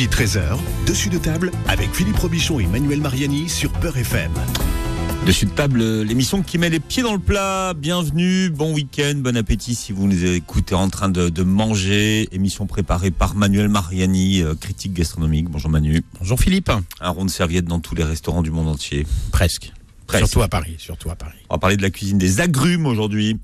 midi 13h, dessus de table avec Philippe Robichon et Manuel Mariani sur Peur FM. Dessus de table, l'émission qui met les pieds dans le plat. Bienvenue, bon week-end, bon appétit si vous nous écoutez en train de, de manger. Émission préparée par Manuel Mariani, euh, critique gastronomique. Bonjour Manu. Bonjour Philippe. Un rond de serviette dans tous les restaurants du monde entier. Presque. Presque. Surtout à Paris, surtout à Paris. On va parler de la cuisine des agrumes aujourd'hui.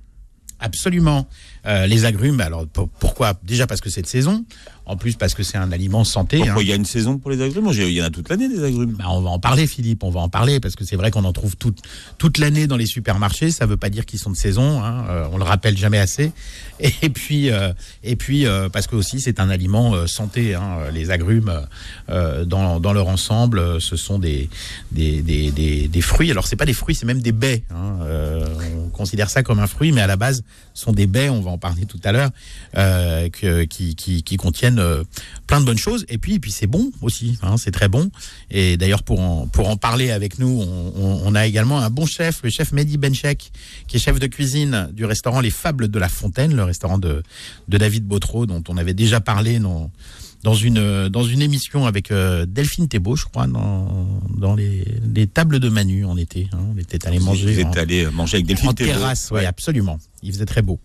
Absolument. Euh, les agrumes, alors pour- pourquoi? Déjà parce que c'est de saison, en plus parce que c'est un aliment santé. Pourquoi hein. il y a une saison pour les agrumes? Il y en a toute l'année des agrumes. Bah, on va en parler, Philippe, on va en parler, parce que c'est vrai qu'on en trouve toute, toute l'année dans les supermarchés. Ça veut pas dire qu'ils sont de saison, hein, euh, on le rappelle jamais assez. Et puis, euh, et puis euh, parce que aussi c'est un aliment euh, santé. Hein, les agrumes, euh, dans, dans leur ensemble, euh, ce sont des, des, des, des, des fruits. Alors c'est pas des fruits, c'est même des baies. Hein. Euh, on considère ça comme un fruit, mais à la base, sont des baies. On va en parler tout à l'heure, euh, qui, qui, contiennent euh, plein de bonnes choses. Et puis, et puis c'est bon aussi. Hein, c'est très bon. Et d'ailleurs, pour en, pour en parler avec nous, on a également un bon chef, le chef Mehdi Benchek, qui est chef de cuisine du restaurant Les Fables de la Fontaine, le restaurant de, de David Botreau, dont on avait déjà parlé dans, dans, une, dans une émission avec euh, Delphine Thébault, je crois, dans, dans les, les tables de Manu en été. hein. on était allé manger. Vous êtes allé manger avec Delphine en Thérault. terrasse, oui, absolument. Il faisait très beau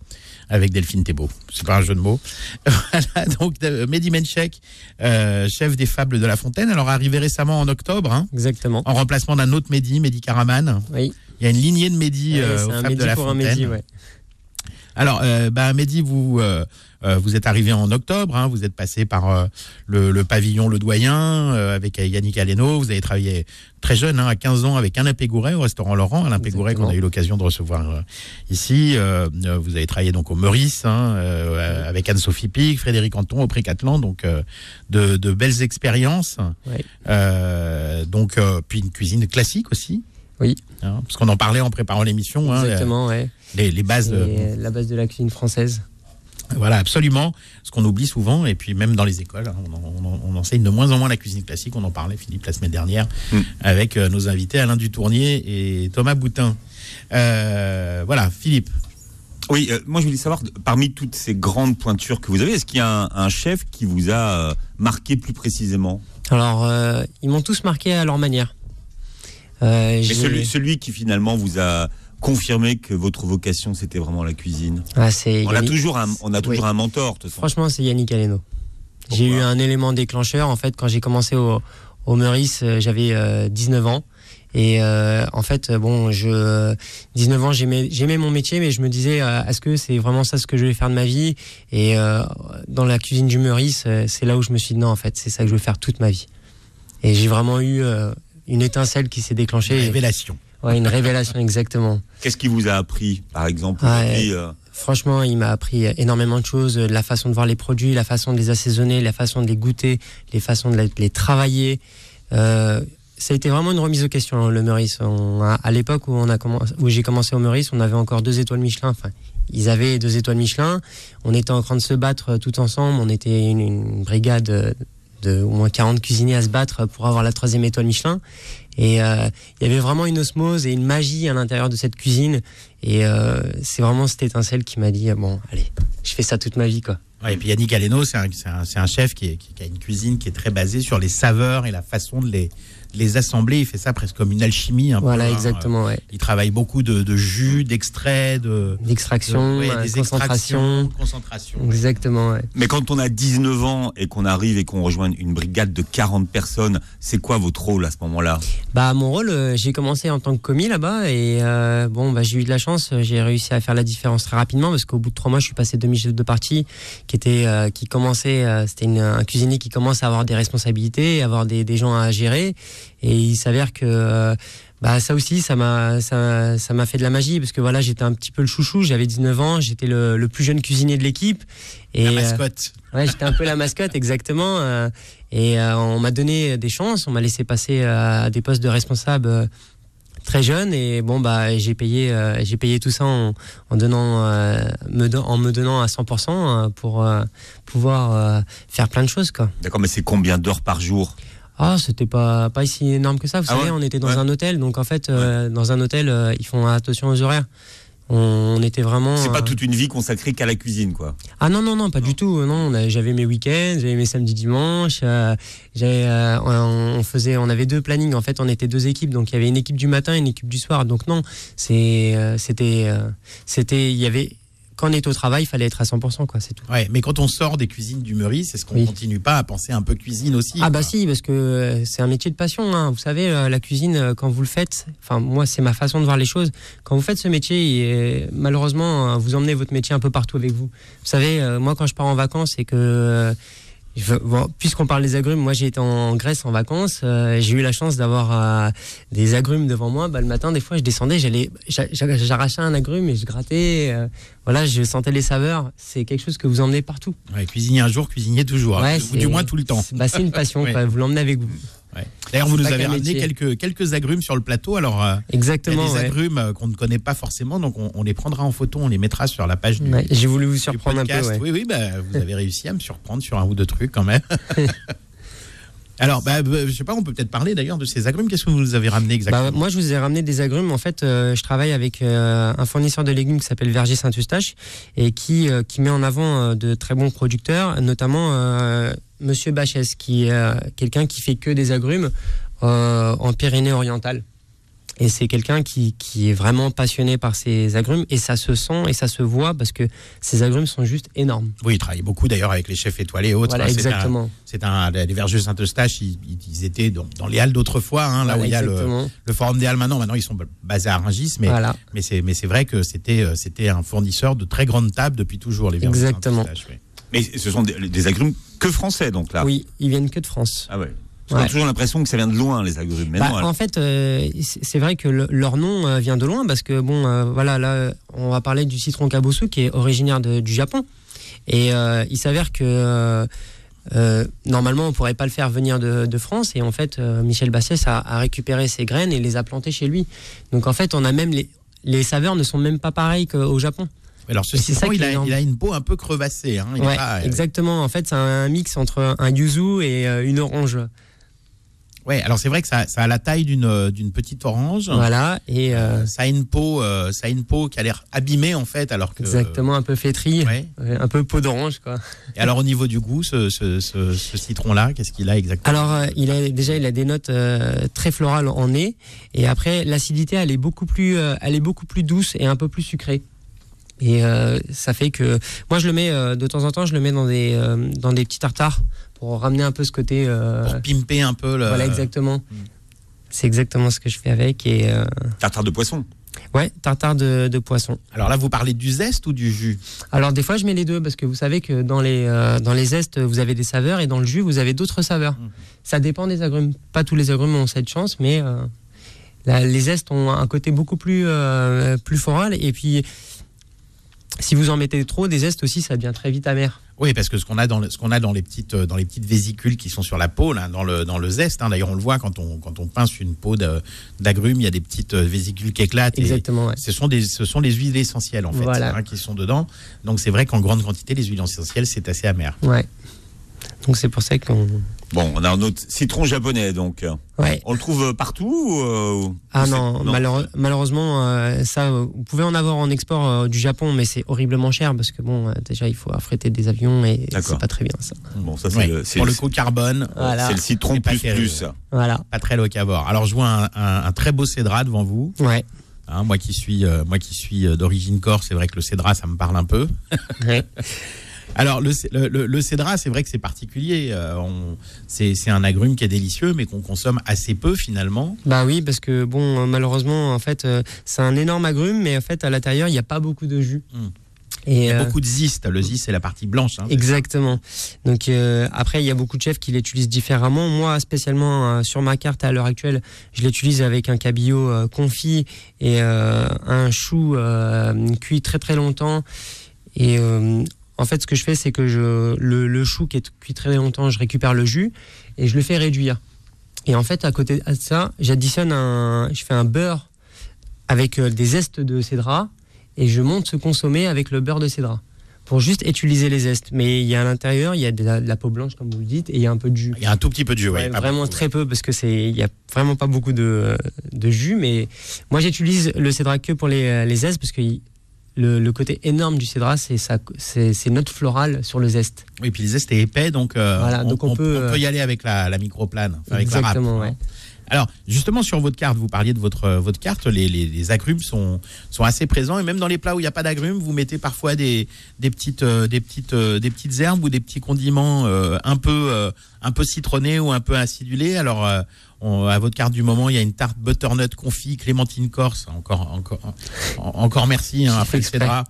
avec Delphine Thébault. C'est pas un jeu de mots. voilà, donc euh, Mehdi Menchek, euh, chef des Fables de la Fontaine, alors arrivé récemment en octobre, hein, Exactement. en remplacement d'un autre Mehdi, Mehdi Karaman. Oui. Il y a une lignée de Mehdi Ouais, euh, c'est aux un Fables Mehdi de la pour un Fontaine. Mehdi, ouais. Alors, euh, bah, Mehdi, vous, euh, euh, vous êtes arrivé en octobre, hein, vous êtes passé par euh, le, le pavillon Le Doyen avec Yannick Aleno, vous avez travaillé très jeune, hein, à 15 ans, avec Alain Pégouret au restaurant Laurent, Alain Pégouret qu'on a eu l'occasion de recevoir ici. Vous avez travaillé donc au Meurice, hein, avec Anne-Sophie Pic, Frédéric Anton au Précatelan, donc de, de belles expériences. Donc, puis une cuisine classique aussi. Oui. parce qu'on en parlait en préparant l'émission, Exactement, ouais. Les, les bases. Euh, la base de la cuisine française. voilà, absolument. Ce qu'on oublie souvent, et puis même dans les écoles, hein, on, en- on en- on enseigne de moins en moins la cuisine classique. On en parlait, Philippe, la semaine dernière, Mm. avec euh, nos invités Alain Dutournier et Thomas Boutin. Euh, voilà, Philippe. Oui, euh, moi je voulais savoir, parmi toutes ces grandes pointures que vous avez, est-ce qu'il y a un, un chef qui vous a marqué plus précisément? Alors, euh, ils m'ont tous marqué à leur manière. Euh, j'ai- celui, celui qui finalement vous a confirmé que votre vocation c'était vraiment la cuisine Ah, On a toujours un, on a toujours Oui. un mentor, de toute façon. Franchement, c'est Yannick Aleno. J'ai eu un élément déclencheur. En fait, quand j'ai commencé au, au Meurice, euh, j'avais euh, 19 ans. Et euh, en fait, euh, bon, je 19 ans, j'aimais j'aimais mon métier, mais je me disais, euh, est-ce que c'est vraiment ça ce que je vais faire de ma vie? Et euh, dans la cuisine du Meurice, euh, c'est là où je me suis dit non, en fait, c'est ça que je veux faire toute ma vie. Et j'ai vraiment eu euh, une étincelle qui s'est déclenchée. Révélation. Ouais, une révélation exactement. Qu'est-ce qui vous a appris, par exemple, Ouais. euh, Franchement, il m'a appris énormément de choses, euh, la façon de voir les produits, la façon de les assaisonner, la façon de les goûter, les façons de les- travailler. Euh, ça a été vraiment une remise de question, le Meurice. On a- à l'époque où, on a commencé- où j'ai commencé au Meurice, on avait encore deux étoiles Michelin. Enfin, ils avaient deux étoiles Michelin. On était en train de se battre euh, tout ensemble. On était une, une brigade euh, de au moins 40 cuisiniers à se battre pour avoir la troisième étoile Michelin. Et euh, il y avait vraiment une osmose et une magie à l'intérieur de cette cuisine. Et euh, c'est vraiment cette étincelle qui m'a dit euh, bon, allez, je fais ça toute ma vie, quoi. Et puis Yannick Aleno, c'est un, un- chef qui, a une cuisine qui est très basée sur les saveurs et la façon de les, les assembler. Il fait ça presque comme une alchimie. un peu, Voilà, hein. exactement, ouais. Il travaille beaucoup de, de jus, d'extraits, de, D'extraction, de- ouais, euh, des concentration. Exactement, ouais. Mais quand on a 19 ans et qu'on arrive et qu'on rejoint une brigade de 40 personnes, c'est quoi votre rôle à ce moment-là? Bah mon rôle, euh, j'ai commencé en tant que commis là-bas et euh, bon bah j'ai eu de la chance, j'ai réussi à faire la différence très rapidement parce qu'au bout de trois mois je suis passé demi-chef de partie qui était euh, qui commençait, euh, c'était une- un cuisinier qui commence à avoir des responsabilités, à avoir des, des gens à gérer et il s'avère que euh, bah ça aussi ça m'a ça ça m'a fait de la magie parce que voilà j'étais un petit peu le chouchou, j'avais 19 ans, j'étais le, le plus jeune cuisinier de l'équipe et La euh, mascotte. Ouais, j'étais un peu la mascotte, exactement. euh, et euh, on m'a donné des chances, on m'a laissé passer à des postes de responsable euh, très jeune. Et bon, bah, j'ai payé, euh, j'ai payé tout ça en, en donnant, euh, me don- en me donnant à 100% euh, pour euh, pouvoir euh, faire plein de choses, quoi. D'accord, mais c'est combien d'heures par jour? Ah, c'était pas pas si énorme que ça. Vous Ah savez, ouais on était dans Ouais. un hôtel, donc en fait, euh, dans un hôtel, euh, ils font attention aux horaires. On, on était vraiment. C'est pas euh, toute une vie consacrée qu'à la cuisine, quoi. Ah non, non, non, pas du tout. Non, j'avais mes week-ends, j'avais mes samedis, dimanches. on, on faisait, on avait deux plannings. En fait, on était deux équipes. Donc, il y avait une équipe du matin et une équipe du soir. Donc, non, c'est, c'était, c'était, il y avait, quand on est au travail, il fallait être à 100%, quoi, c'est tout. Ouais, mais quand on sort des cuisines du Meurice, est-ce qu'on Oui. continue pas à penser un peu cuisine aussi Ah bah si, parce que euh, c'est un métier de passion. hein. Vous savez, euh, la cuisine, euh, quand vous le faites, enfin moi c'est ma façon de voir les choses. Quand vous faites ce métier, et, malheureusement, euh, vous emmenez votre métier un peu partout avec vous. Vous savez, moi quand je pars en vacances et que bon, puisqu'on parle des agrumes, moi j'ai été en Grèce en vacances, euh, j'ai eu la chance d'avoir euh, des agrumes devant moi. Bah, le matin, des fois, je descendais, j'allais, j'a- j'a- j'arrachais un agrume et je grattais. euh, voilà, je sentais les saveurs. C'est quelque chose que vous emmenez partout. Ouais, cuisinier un jour, cuisinier toujours. Ouais, ou du moins tout le temps. c'est- Bah, une passion. Ouais. quoi. Vous l'emmenez avec vous. Ouais. D'ailleurs, vous nous avez ramené quelques, quelques agrumes sur le plateau. Alors, euh, il y a Exactement. des agrumes euh, qu'on ne connaît pas forcément, donc on, on les prendra en photo, on les mettra sur la page du, Ouais, J'ai voulu vous surprendre un peu. Oui, oui, bah, vous avez réussi à me surprendre sur un ou deux trucs quand même. Alors, bah, bah, je sais pas, on peut peut-être parler d'ailleurs de ces agrumes. Qu'est-ce que vous avez ramené exactement Bah, moi, je vous ai ramené des agrumes. En fait, euh, je travaille avec euh, un fournisseur de légumes qui s'appelle Verger Saint-Eustache et qui, euh, qui met en avant de très bons producteurs, notamment Monsieur Bachès, qui est quelqu'un qui fait que des agrumes en Pyrénées-Orientales. Et c'est quelqu'un qui, qui est vraiment passionné par ces agrumes et ça se sent et ça se voit parce que ces agrumes sont juste énormes. Oui, il travaille beaucoup d'ailleurs avec les chefs étoilés et autres. Voilà, Hein, c'est un- exactement. C'est un, les vergers Saint-Eustache, ils, ils étaient dans, dans les halles d'autrefois, hein, là Voilà, où il y a le, forum des halles maintenant. Maintenant, ils sont basés à Rungis, mais, Voilà. mais c'est mais c'est vrai que c'était euh, c'était un fournisseur de très grandes tables depuis toujours, les vergers Exactement. Saint-Eustache. oui. Mais ce sont des, des agrumes que français, donc là. Oui, ils viennent que de France. Ah ouais. On a toujours l'impression que ça vient de loin, les agrumes. Mais Bah, non, alors. en fait, euh, c'est vrai que le- leur nom euh, vient de loin parce que bon, euh, voilà, là, on va parler du citron kabosu qui est originaire de- du Japon. Et euh, il s'avère que euh, euh, normalement, on pourrait pas le faire venir de, de France. Et en fait, euh, Michel Bassès a, a récupéré ses graines et les a plantées chez lui. Donc en fait, on a même les les saveurs ne sont même pas pareilles qu'au Japon. Alors, c'est ceci ça étant, qui il, est a, il a une peau un peu crevassée. Hein, il est Ouais, pas, euh, exactement. En fait, c'est un mix entre un yuzu et une orange. Ouais, alors c'est vrai que ça, ça a la taille d'une euh, d'une petite orange. Voilà. Et euh, Euh, ça a une peau, euh, ça a une peau qui a l'air abîmée en fait, alors que. exactement un peu flétrie, Ouais. un peu peau d'orange quoi. Et alors au niveau du goût, ce, ce, ce, ce citron-là, qu'est-ce qu'il a exactement? Alors, euh, il a déjà, il a des notes très florales en nez, et après, l'acidité, elle est beaucoup plus, elle est beaucoup plus douce et un peu plus sucrée. Et ça fait que, moi, je le mets de temps en temps, je le mets dans des, dans des petits tartares pour ramener un peu ce côté. euh, Pour pimper un peu le. voilà, exactement. C'est exactement ce que je fais avec. Et euh, Tartare de poisson. ouais, tartare de, de poisson. Alors là, vous parlez du zeste ou du jus? Alors des fois je mets les deux parce que vous savez que dans les euh, dans les zestes vous avez des saveurs et dans le jus vous avez d'autres saveurs. Mhm. Ça dépend des agrumes. Pas tous les agrumes ont cette chance, mais euh, la- les zestes ont un côté beaucoup plus euh, plus floral et puis si vous en mettez trop des zestes aussi ça devient très vite amer. Oui, parce que ce qu'on a dans le- ce qu'on a dans les petites euh, dans les petites vésicules qui sont sur la peau, là, dans le dans le zeste. hein, D'ailleurs, on le voit quand on quand on pince une peau d'agrumes, il y a des petites euh, vésicules qui éclatent. Exactement. ouais. ce sont des ce sont des huiles essentielles en fait Voilà. hein, qui sont dedans. Donc c'est vrai qu'en grande quantité, les huiles essentielles, c'est assez amer. Ouais. Donc c'est pour ça qu'on Bon, on a un autre citron japonais, donc. ouais. On le trouve partout euh, ou- Ah non, malheure- malheureusement, euh, ça, vous pouvez en avoir en export euh, du Japon, mais c'est horriblement cher parce que bon, euh, déjà il faut affréter des avions et D'accord. c'est pas très bien ça. Bon, ça, c'est Ouais. le, Pour le coup, carbone, Voilà. c'est le citron plus terrible. plus. Voilà. pas très locavore. Alors je vois un, un- un très beau cédra devant vous. Ouais. Hein, moi qui suis euh, moi qui suis d'origine corse, c'est vrai que le cédra, ça me parle un peu. ouais. Alors le, le, cédra, c'est vrai que c'est particulier. Euh, c'est un agrume qui est délicieux, mais qu'on consomme assez peu finalement. Bah oui, parce que bon, euh, malheureusement, en fait, euh, c'est un énorme agrume, mais en fait, à l'intérieur, il n'y a pas beaucoup de jus. Hmm. Et Il y a euh, beaucoup de ziste. Le ziste, c'est la partie blanche. hein. Exactement. Donc euh, après, il y a beaucoup de chefs qui l'utilisent différemment. Moi, spécialement euh, sur ma carte à l'heure actuelle, je l'utilise avec un cabillaud confit et un chou cuit très très longtemps. Et en fait, ce que je fais, c'est que je, le, le chou qui est cuit très longtemps, je récupère le jus et je le fais réduire. Et en fait, à côté de ça, j'additionne un, je fais un beurre avec euh, des zestes de cédra et je monte ce consommé avec le beurre de cédra pour juste utiliser les zestes. Mais il y a à l'intérieur, il y a de la, de la peau blanche, comme vous le dites, et il y a un peu de jus. Il y a un tout petit peu de jus. Pas vraiment beaucoup. très peu, parce que c'est, il y a vraiment pas beaucoup de, de jus. Mais moi, j'utilise le cédra que pour les, les zestes, parce que le, le côté énorme du cédra, c'est sa- c'est ses notes florales sur le zeste. Oui, puis le zeste est épais, donc, euh, Voilà, on, donc on on peut, on peut euh, y aller avec la, la microplane, enfin, avec la râpe. Exactement, ouais. Alors, justement, sur votre carte, vous parliez de votre, euh, votre carte, les, les- les agrumes sont, sont assez présents. Et même dans les plats où il n'y a pas d'agrumes, vous mettez parfois des, des, petites, des, petites, des petites herbes ou des petits condiments euh, un, peu, euh, un peu citronnés ou un peu acidulés. Alors, on- à votre carte du moment, il y a une tarte butternut confit, clémentine corse. Encore, encore, en- encore merci, hein, après cédra.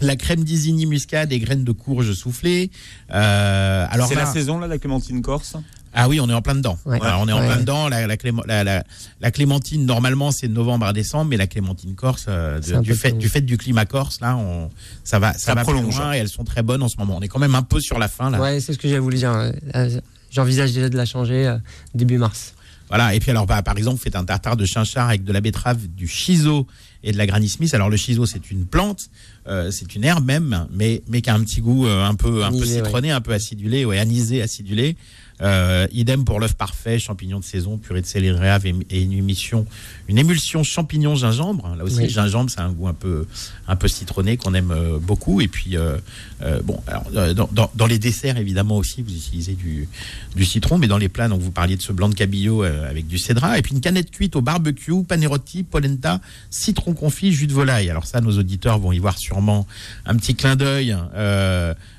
La crème d'Isigny muscade et graines de courge soufflées. Euh, alors C'est la saison, là, la clémentine corse? Ah oui, on est en plein dedans. Ouais. On est en Ouais. plein dedans. La, la, clémo- la- la- la clémentine, normalement, c'est de novembre à décembre, mais la clémentine corse, euh, de- du, fait, du fait du climat corse, là, on, ça va, ça, Ça va plus loin et elles sont très bonnes en ce moment. On est quand même un peu sur la fin, là. Ouais, c'est ce que j'ai voulu dire. Euh, J'envisage déjà de la changer euh, début mars. Voilà. Et puis, alors, bah, par exemple, vous faites un tartare de chinchard avec de la betterave, du chiso et de la Granny Smith. Alors, le chiso, c'est une plante, euh, c'est une herbe même, mais, mais qui a un petit goût euh, un peu, un peu citronné, un peu acidulé, ouais, anisé, acidulé. Euh, idem pour l'œuf parfait, champignons de saison, purée de céleri rave et, et une émulsion, une émulsion champignon gingembre. Là aussi, Oui. le gingembre, c'est un goût un peu, un peu citronné qu'on aime euh, beaucoup. Et puis, euh, euh, bon, alors, euh, dans, dans- dans les desserts, évidemment aussi, vous utilisez du, du citron, mais dans les plats, donc vous parliez de ce blanc de cabillaud avec du cédra, et puis une canette cuite au barbecue, panerotti, polenta, citron confit, jus de volaille. Alors ça, nos auditeurs vont y voir sûrement un petit clin d'œil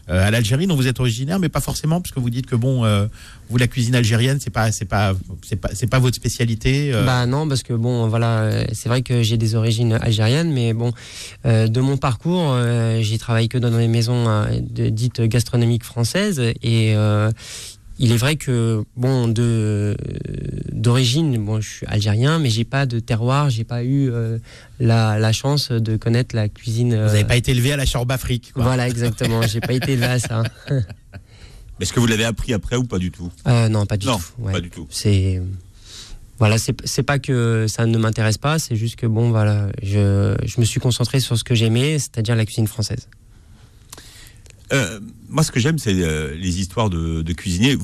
à l'Algérie, dont vous êtes originaire, mais pas forcément, parce que vous dites que bon, euh, vous la cuisine algérienne, c'est pas, c'est pas, c'est pas, c'est pas votre spécialité. euh, Bah non, parce que bon, voilà, euh, c'est vrai que j'ai des origines algériennes, mais bon, euh, de mon parcours, euh, j'ai travaillé que dans des maisons euh, dites gastronomiques françaises, et euh, il est vrai que bon, de d'origine, bon, je suis algérien, mais j'ai pas de terroir, j'ai pas eu euh, la, la chance de connaître la cuisine. vous n'avez pas été élevé à la Chorbe Afrique. quoi. Voilà, exactement. J'ai pas été là, ça. Est-ce que vous l'avez appris après ou pas du tout? Euh, non, pas du Non, tout. ouais. pas du tout. C'est voilà, c'est c'est pas que ça ne m'intéresse pas, c'est juste que bon, voilà, je, je me suis concentré sur ce que j'aimais, c'est-à-dire la cuisine française. Euh, moi, ce que j'aime, c'est euh, les histoires de, cuisiniers.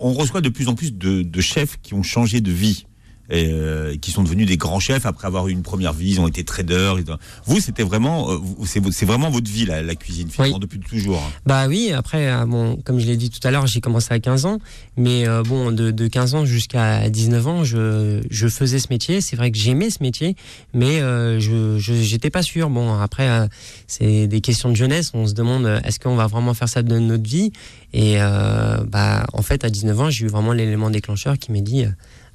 On, reçoit de plus en plus de chefs qui ont changé de vie. Et euh, qui sont devenus des grands chefs après avoir eu une première vie, ils ont été traders. Vous, c'était vraiment, euh, c'est vraiment votre vie, la, la cuisine, finalement, Oui. depuis toujours. hein. Bah oui, après, euh, bon, comme je l'ai dit tout à l'heure, j'ai commencé à 15 ans, mais bon, de, de 15 ans jusqu'à 19 ans, je, je faisais ce métier. C'est vrai que j'aimais ce métier, mais je j'étais pas sûr. Bon, après, c'est des questions de jeunesse. On se demande, est-ce qu'on va vraiment faire ça de notre vie? Et bah, en fait, à 19 ans, j'ai eu vraiment l'élément déclencheur qui m'a dit,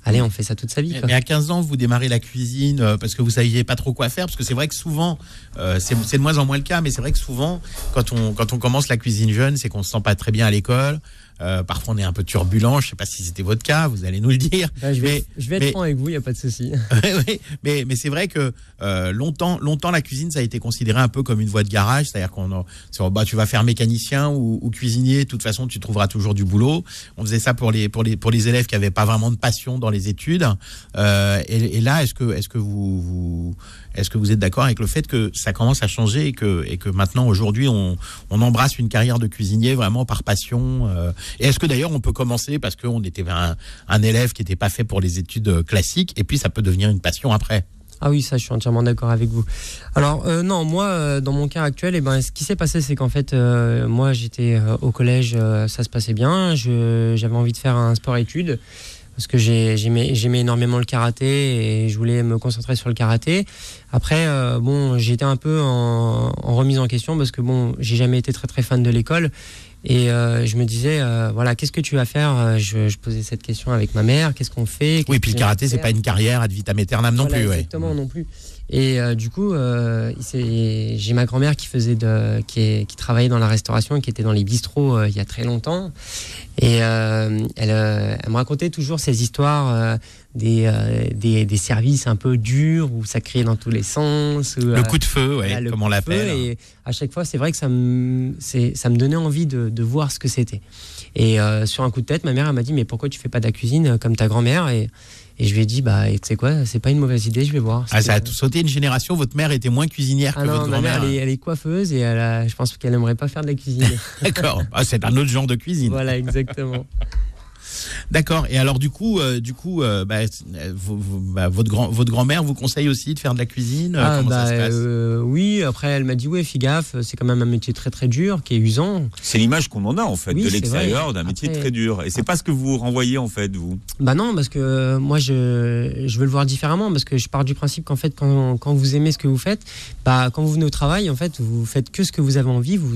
allez, on fait ça toute sa vie. Mais, quoi. mais à 15 ans, vous démarrez la cuisine euh, parce que vous saviez pas trop quoi faire. Parce que c'est vrai que souvent, euh, c'est c'est de moins en moins le cas, mais c'est vrai que souvent, quand on, quand on commence la cuisine jeune, c'est qu'on se sent pas très bien à l'école. Euh, parfois, on est un peu turbulent. Je sais pas si c'était votre cas, vous allez nous le dire. Bah, je vais, mais- je vais être mais- franc avec vous, il n'y a pas de souci. Mais mais c'est vrai que euh, longtemps longtemps la cuisine ça a été considéré un peu comme une voie de garage c'est-à-dire qu'on c'est, bah tu vas faire mécanicien ou, ou cuisinier de toute façon tu trouveras toujours du boulot on faisait ça pour les pour les pour les élèves qui avaient pas vraiment de passion dans les études Euh, et, et là est-ce que est-ce que vous, vous est-ce que vous êtes d'accord avec le fait que ça commence à changer et que maintenant aujourd'hui on embrasse une carrière de cuisinier vraiment par passion euh, et est-ce que d'ailleurs on peut commencer parce qu'on était un, élève qui n'était pas fait pour les études classiques et puis ça peut devenir une passion après? Ah oui, ça, je suis entièrement d'accord avec vous. Alors, euh, non, moi, euh, dans mon cas actuel, eh ben, ce qui s'est passé, c'est qu'en fait, moi, j'étais au collège, ça se passait bien. J'avais envie de faire un sport-études parce que j'ai- j'aimais énormément le karaté et je voulais me concentrer sur le karaté. Après, euh, bon, j'étais un peu en, en remise en question parce que bon, j'ai jamais été très très fan de l'école. Et euh, je me disais, euh, voilà, qu'est-ce que tu vas faire? Je, je posais cette question avec ma mère. Qu'est-ce qu'on fait? Oui, Qu'est-ce puis le karaté, c'est pas une carrière ad vitam aeternam non Voilà, plus. Ouais. Exactement, non plus. Et euh, du coup, euh, j'ai ma grand-mère qui faisait de, qui, est- qui travaillait dans la restauration, et qui était dans les bistrots euh, il y a très longtemps. Et elle, elle me racontait toujours ces histoires des, des, des services un peu durs où ça criait dans tous les sens. où, Le coup de feu, ouais, comme on l'appelle. feu. Et à chaque fois, c'est vrai que ça me, c'est- ça me donnait envie de, de voir ce que c'était. Et sur un coup de tête, ma mère m'a dit mais pourquoi tu fais pas de la cuisine comme ta grand-mère? Et, et je lui ai dit bah tu sais quoi, c'est pas une mauvaise idée, je vais voir. Ah, ça a tout sauté une génération. Votre mère était moins cuisinière Ah que non, votre ma mère, grand-mère. elle est, elle est coiffeuse et elle a- je pense qu'elle aimerait pas faire de la cuisine. D'accord. Ah, c'est un autre genre de cuisine. voilà, exactement. D'accord. Et alors du coup, euh, du coup, euh, bah, euh, vous- vous- bah, votre grand, votre grand-mère vous conseille aussi de faire de la cuisine. Ah, Comment bah, ça se passe? euh, oui, après elle m'a dit ouais, fais gaffe, c'est quand même un métier très très dur, qui est usant. C'est l'image qu'on en a en fait Oui, de l'extérieur d'un métier Après- très dur. Et c'est pas ce que vous renvoyez en fait vous? Bah non, parce que euh, moi je, je veux le voir différemment, parce que je pars du principe qu'en fait quand, quand vous aimez ce que vous faites, bah quand vous venez au travail, en fait vous faites que ce que vous avez envie. Vous,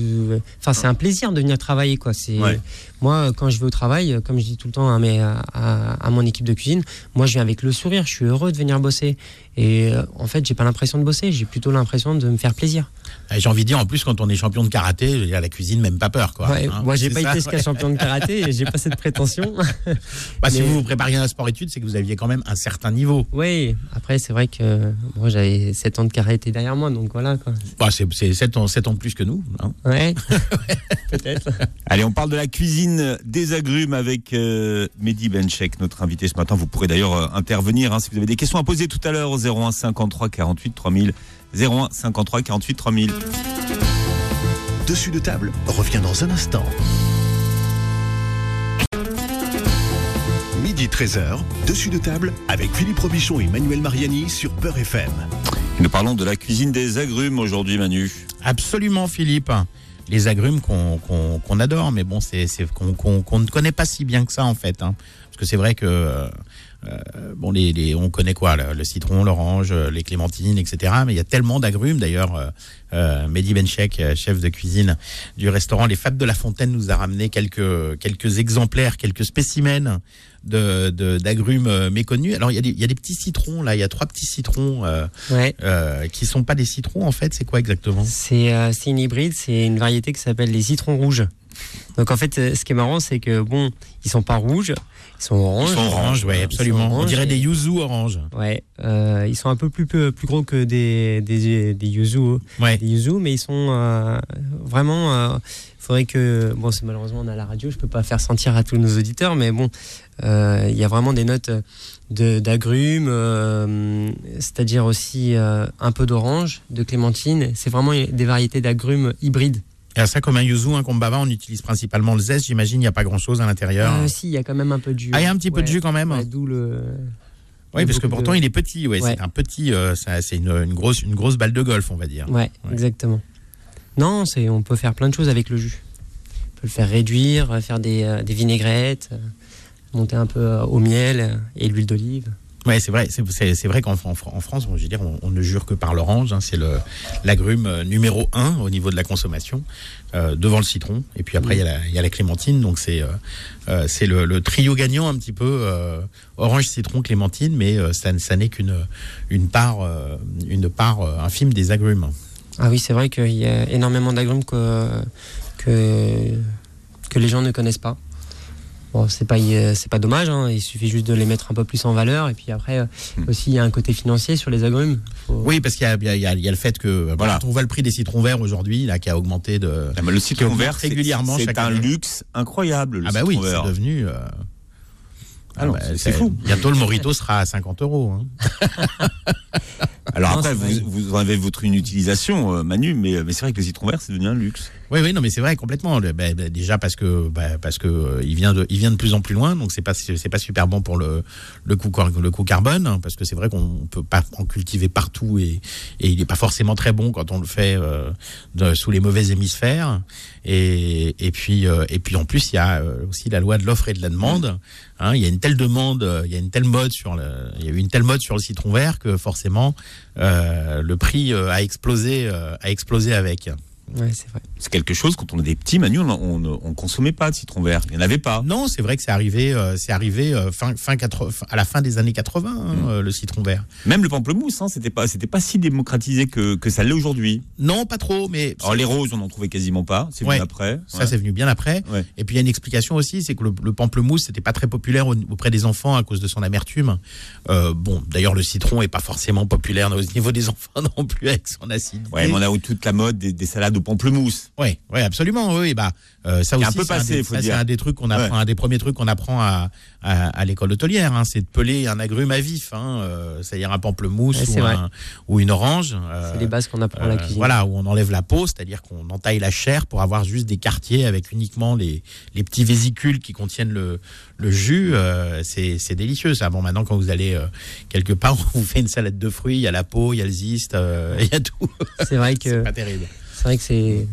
enfin c'est un plaisir de venir travailler quoi. C'est Ouais. Moi quand je vais au travail, comme je dis tout le temps à, mon équipe de cuisine, moi je viens avec le sourire, je suis heureux de venir bosser. Et euh, en fait j'ai pas l'impression de bosser, j'ai plutôt l'impression de me faire plaisir. Et J'ai envie de dire, en plus, quand on est champion de karaté, je veux dire, la cuisine, même pas peur, quoi. Ouais, hein. moi j'ai pas ça, été jusqu'à ouais. champion de karaté, et j'ai pas cette prétention. Bah, Si vous vous prépariez à un sport-études, c'est que vous aviez quand même un certain niveau. Oui, après c'est vrai que moi j'avais 7 ans de karaté derrière moi, donc voilà quoi. Bah, c'est c'est 7 ans, 7 ans de plus que nous. hein. Ouais, peut-être. Allez, on parle de la cuisine des agrumes avec euh, Mehdi Benchek, notre invité ce matin. Vous pourrez d'ailleurs euh, intervenir hein, si vous avez des questions à poser tout à l'heure 01 53 48 3000. 01 53 48 3000. Dessus de table revient dans un instant. Midi 13h, dessus de table avec Philippe Robichon et Manuel Mariani sur Peur FM. Nous parlons de la cuisine des agrumes aujourd'hui, Manu. Absolument, Philippe. Les agrumes qu'on adore, mais bon, c'est qu'on ne connaît pas si bien que ça, en fait. hein. Parce que c'est vrai que, euh, bon, les, les- on connaît quoi le, le citron, l'orange, euh, les clémentines, etc. Mais il y a tellement d'agrumes. D'ailleurs, euh, euh, Mehdi Benchek, chef de cuisine du restaurant Les Fables de la Fontaine, nous a ramené quelques, quelques exemplaires, quelques spécimens de d'agrumes méconnus. Alors, il y, a des, il y a des petits citrons, là. Il y a trois petits citrons euh, Ouais. euh, qui sont pas des citrons, en fait. C'est quoi exactement? C'est euh, une hybride, c'est une variété qui s'appelle les citrons rouges. Donc en fait, ce qui est marrant, c'est que bon, ils sont pas rouges, ils sont oranges. Ils sont Orange, ouais, absolument. On dirait et- des yuzu orange. Ouais, euh, ils sont un peu plus plus gros que des des, des yuzu, Ouais. des yuzu, mais ils sont euh, vraiment. euh, faudrait que bon, c'est malheureusement on à la radio, je peux pas faire sentir à tous nos auditeurs, mais bon, euh, il y a vraiment des notes de d'agrumes, euh, c'est-à-dire aussi euh, un peu d'orange, de clémentine. C'est vraiment des variétés d'agrumes hybrides. Et ça, comme un yuzu, un kombava, on utilise principalement le zeste. J'imagine, il n'y a pas grand-chose à l'intérieur. Euh, si, il y a quand même un peu de jus. ah, il y a un petit peu de jus quand même. Ouais, D'où le. oui, parce que pourtant, de- il est petit. Ouais. C'est un petit. euh, ça- c'est une, une grosse, une grosse balle de golf, on va dire. Ouais, exactement. Non, c'est on peut faire plein de choses avec le jus. On peut le faire réduire, faire des, euh, des vinaigrettes, euh, monter un peu euh, au miel et l'huile d'olive. Ouais, c'est vrai. C'est- vrai qu'en en, en France, on, je veux dire, on, ne jure que par l'orange. hein. c'est le l'agrume euh, numéro un au niveau de la consommation, euh, devant le citron. Et puis après, il y, a la- clémentine. Donc c'est euh, le, trio gagnant un petit peu orange, citron, clémentine. Mais ça, n'est qu'une une part une part infime des agrumes. Ah oui, c'est vrai qu'il y a énormément d'agrumes que les gens ne connaissent pas. Bon, c'est pas, euh, c'est pas dommage, hein, il suffit juste de les mettre un peu plus en valeur. Et puis après, euh, Hmm. aussi, il y a un côté financier sur les agrumes. Faut- Oui, parce qu'il y a, y, y le fait que euh, Voilà. quand on voit le prix des citrons verts aujourd'hui, là, qui a augmenté de. Ah, mais le citron vert, c'est- régulièrement c'est un année. luxe incroyable. Le ah bah oui, c'est devenu. euh, Ah non, bah, c'est- fou. Bientôt le Morito sera à 50 euros. hein. Alors Non, après, vous, vous en avez votre une utilisation, euh, Manu, mais, mais c'est vrai que le citron vert, c'est devenu un luxe. Oui, oui, non, mais c'est vrai complètement. Bah, bah, déjà parce que bah, parce que euh, il vient de il vient de plus en plus loin, donc c'est pas c'est pas super bon pour le le coût le coût carbone, hein, parce que c'est vrai qu'on peut pas en cultiver partout et et il est pas forcément très bon quand on le fait euh, sous les mauvais hémisphères. Et et puis euh, et puis en plus il y a euh, aussi la loi de l'offre et de la demande. Hein, il y a une telle demande, euh, il y a une telle mode sur le, il y a eu une telle mode sur le citron vert que forcément euh, le prix a explosé a explosé avec. Ouais, c'est vrai. C'est quelque chose, quand on était petit, Manu, on, on, on consommait pas de citron vert. Il n'y en avait pas. Non, c'est vrai que c'est arrivé, euh, c'est arrivé euh, fin, fin 80 fin- à la fin des années 80, hein, Mm. euh, le citron vert. Même le pamplemousse, hein, c'était pas, c'était pas si démocratisé que, que ça l'est aujourd'hui. Non, pas trop, mais Alors les roses, on n'en trouvait quasiment pas. C'est Ouais. venu après. ça c'est venu bien après. Ouais. Et puis il y a une explication aussi, c'est que le, le pamplemousse c'était pas très populaire au- auprès des enfants à cause de son amertume. Euh, bon, d'ailleurs le citron est pas forcément populaire au niveau des enfants non plus avec son acidité. Ouais, mais on a eu toute la mode des, des salades de pamplemousse. Oui, ouais, absolument. Oui, bah euh, ça aussi. un peu c'est passé, des- faut ça, dire. C'est un des trucs qu'on apprend, un des premiers trucs qu'on apprend à, à, à l'école hôtelière. Hein, c'est de peler un agrume à vif. Hein, euh, c'est-à-dire un pamplemousse Ouais, ou, vrai. un- ou une orange. euh, C'est les bases qu'on apprend à la euh, cuisine. Voilà, où on enlève la peau, c'est-à-dire qu'on entaille la chair pour avoir juste des quartiers avec uniquement les, les petits vésicules qui contiennent le, le jus. euh, c'est c'est délicieux ça. Bon, maintenant, quand vous allez euh, quelque part, on vous fait une salade de fruits, il y a la peau, il y a le zeste, euh, il y a tout. C'est vrai c'est que pas terrible. C'est vrai que c'est.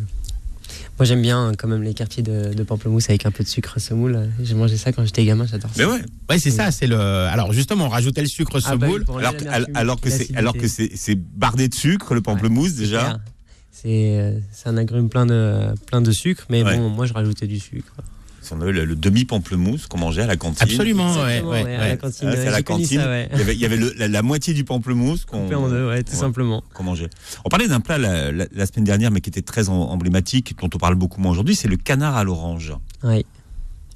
Moi j'aime bien quand même les quartiers de, de pamplemousse avec un peu de sucre semoule. J'ai mangé ça quand j'étais gamin, j'adore ça. Mais ouais. Ouais, c'est ça. C'est le. Alors justement, on rajoutait le sucre Ah bah semoule. Alors, alors que c'est l'acidité. alors que c'est c'est bardé de sucre le pamplemousse déjà. Clair. C'est euh, c'est un agrume plein de, plein de sucre, mais Ouais. bon, moi je rajoutais du sucre. On avait le, le demi pamplemousse qu'on mangeait à la cantine. Absolument, ouais, Exactement, ouais, ouais, à la cantine. Ah, c'est à la J'ai connu cantine. ça, ouais. Il y avait, il y avait le- la, la moitié du pamplemousse qu'on tout Ouais. simplement. qu'on mangeait. On parlait d'un plat la, la- la semaine dernière, mais qui était très emblématique, dont on parle beaucoup moins aujourd'hui, c'est le canard à l'orange. Ouais.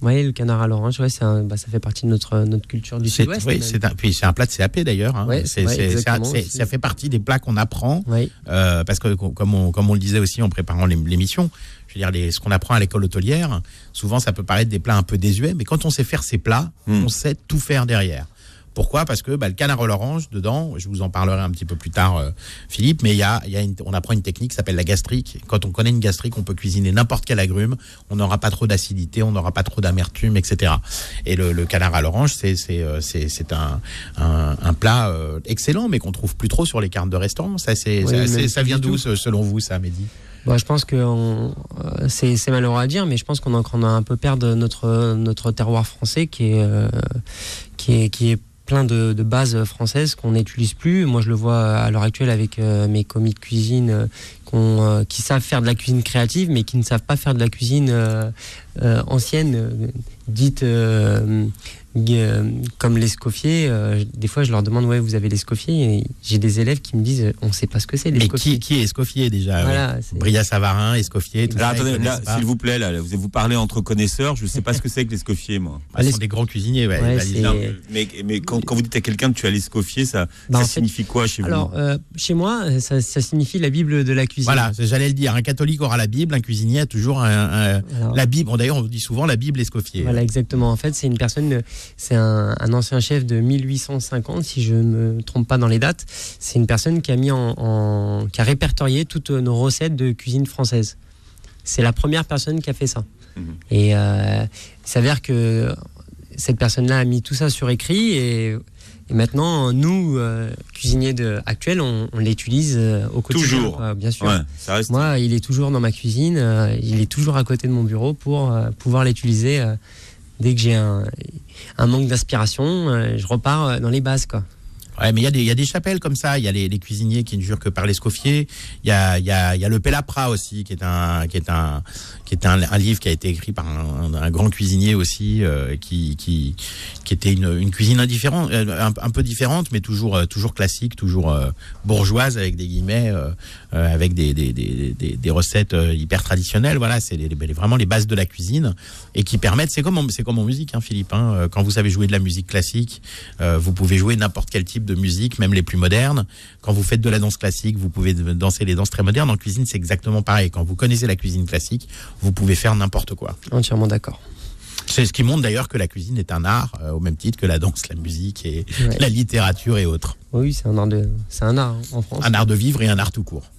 Ouais, le canard à l'orange, ouais, c'est un- bah, ça fait partie de notre, notre culture du C'est sud-ouest. oui, c'est un, puis c'est un plat de CAP d'ailleurs. hein. Ouais, ça, fait partie des plats qu'on apprend Ouais. euh, parce que comme on, comme on le disait aussi en préparant l'ém- l'émission, je veux dire les, ce qu'on apprend à l'école hôtelière, souvent ça peut paraître des plats un peu désuets, mais quand on sait faire ces plats, Hmm. on sait tout faire derrière. Pourquoi? Parce que bah, le canard à l'orange, dedans, je vous en parlerai un petit peu plus tard, euh, Philippe, mais il y a, y a une- on apprend une technique qui s'appelle la gastrique. Quand on connaît une gastrique, on peut cuisiner n'importe quel agrume, on n'aura pas trop d'acidité, on n'aura pas trop d'amertume, etc. Et le, le canard à l'orange, c'est un, un, un plat euh, excellent, mais qu'on trouve plus trop sur les cartes de restaurant. Ça, Oui, vient d'où, selon vous, ça, Mehdi? Bon, je pense que on- euh, c'est malheureux à dire, mais je pense qu'on en train d'un peu perdre notre, notre terroir français qui est, euh, qui est, qui est plein de, bases françaises qu'on n'utilise plus. Moi, je le vois à l'heure actuelle avec euh, mes commis de cuisine euh, euh, qui savent faire de la cuisine créative, mais qui ne savent pas faire de la cuisine ancienne, dite comme l'escoffier. Euh, des fois, je leur demande, ouais, vous avez l'escoffier Et J'ai des élèves qui me disent, on ne sait pas ce que c'est Mais qui, qui est Escoffier déjà Voilà, Bria Savarin, Escoffier, tout Là, ça, ils attendez, connaissent là, pas. s'il vous plaît, là, vous vous parlez entre connaisseurs, je ne sais pas ce que c'est que l'escoffier, moi. Ah, ce sont des grands cuisiniers, ouais. Mais mais quand, quand vous dites à quelqu'un que tu as l'escoffier, ça, Bah, ça fait- signifie quoi chez vous? Alors, euh, chez moi, euh, ça, ça signifie la Bible de la cuisine. Voilà, j'allais le dire. Un catholique aura la Bible, un cuisinier a toujours un, un- Alors, la Bible. Bon, D'ailleurs, on dit souvent la Bible Escoffier. Voilà, exactement. En fait, c'est une personne, euh, c'est un, un ancien chef de 1850, si je ne me trompe pas dans les dates. C'est une personne qui a mis en, en- qui a répertorié toutes nos recettes de cuisine française. C'est la première personne qui a fait ça. Mhm. Et euh, il s'avère que cette personne-là a mis tout ça sur écrit et, et maintenant, nous, euh, cuisiniers de, actuels, on, on l'utilise euh, au quotidien. Toujours. bien sûr. Ouais, ça reste. Moi, il est toujours dans ma cuisine, il est toujours à côté de mon bureau pour pouvoir l'utiliser dès que j'ai un, manque d'inspiration. euh, je repars euh, dans les bases, quoi. Ouais, mais il y, a des- chapelles comme ça. Il y a les, les cuisiniers qui ne jurent que par l'Escoffier. Il y a, y, a, y le Pélapra aussi, qui est un, qui est un, qui est un, livre qui a été écrit par un, grand cuisinier aussi, euh, qui, qui, était une, cuisine indifférente, un, peu différente, mais toujours, toujours classique, toujours bourgeoise avec des guillemets, euh, avec des, des, des, des, recettes euh, hyper traditionnelles. Voilà, c'est vraiment les bases de la cuisine et qui permettent. C'est comme, en- c'est comme en musique, hein, Philippe. hein, euh, quand vous savez jouer de la musique classique, euh, vous pouvez jouer n'importe quel type de musique, même les plus modernes. Quand vous faites de la danse classique, vous pouvez danser les danses très modernes. En cuisine, c'est exactement pareil. Quand vous connaissez la cuisine classique, vous pouvez faire n'importe quoi. Entièrement d'accord. C'est ce qui montre d'ailleurs que la cuisine est un art, euh, au même titre que la danse, la musique et Ouais. la littérature et autres. Oui, c'est un art de, c'est un art hein, en France. Un art de vivre et un art tout court.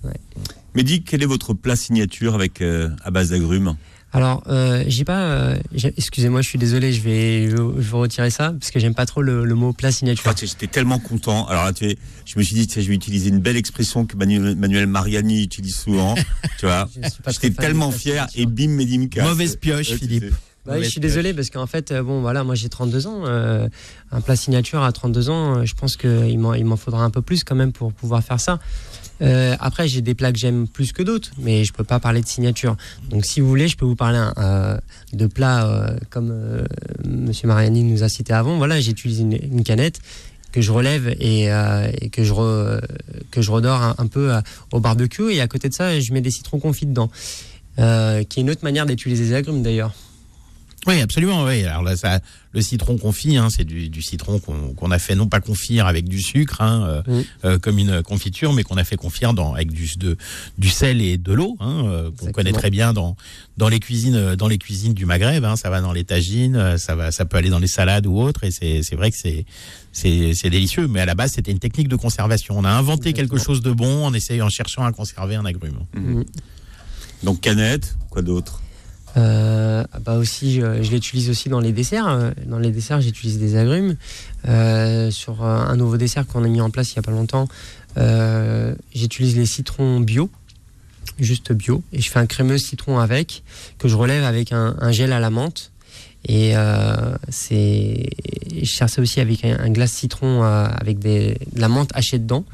Mehdi, quel est votre plat signature avec euh, à base d'agrumes Alors, euh, j'ai pas. euh, j'ai- excusez-moi, je suis désolé, je vais, je, je vais retirer ça parce que j'aime pas trop le, le mot plat signature. J'étais tellement content. Alors là, tu sais, je me suis dit, tu sais, je vais utiliser une belle expression que Manuel, Manuel Mariani utilise souvent. tu vois, j'étais tellement fier et bim, Mehdi. Mauvaise pioche, Ouais, tu Philippe. sais. Bah je suis désolé parce qu'en fait, euh, bon, voilà, moi j'ai 32 ans. euh, un plat signature à 32 ans, euh, je pense qu'il m'en, faudra un peu plus quand même pour pouvoir faire ça. Après, j'ai des plats que j'aime plus que d'autres, mais je peux pas parler de signature. Donc, si vous voulez, je peux vous parler de plats comme Monsieur Mariani nous a cité avant. Voilà, j'utilise une, canette que je relève et, que je re- redore un, un peu au barbecue. Et à côté de ça, je mets des citrons confits dedans, qui est une autre manière d'utiliser les agrumes d'ailleurs. Oui, absolument. Oui. Alors là, ça, le citron confit, hein, c'est du, du citron qu'on qu'on a fait non pas confire avec du sucre, hein, euh, euh, comme une confiture, mais qu'on a fait confire dans, avec du, de, du sel et de l'eau, hein, euh, qu'on connaît très bien dans, dans les cuisines, euh, dans les cuisines du Maghreb. Hein, ça va dans les tagines, euh, ça va, ça peut aller dans les salades ou autres, et c'est c'est vrai que c'est c'est c'est délicieux. Mais à la base, c'était une technique de conservation. On a inventé quelque chose de bon en essayant, en cherchant à conserver un agrume. Donc canette, quoi d'autre? Euh, bah aussi, je, l'utilise aussi dans les desserts. Euh, Dans les desserts, j'utilise des agrumes. Euh, sur un nouveau dessert qu'on a mis en place il y a pas longtemps, j'utilise les citrons bio, juste bio, et je fais un crémeux citron avec que je relève avec un, gel à la menthe. Et c'est, je sers ça aussi avec un, un glace citron avec de la menthe hachée dedans.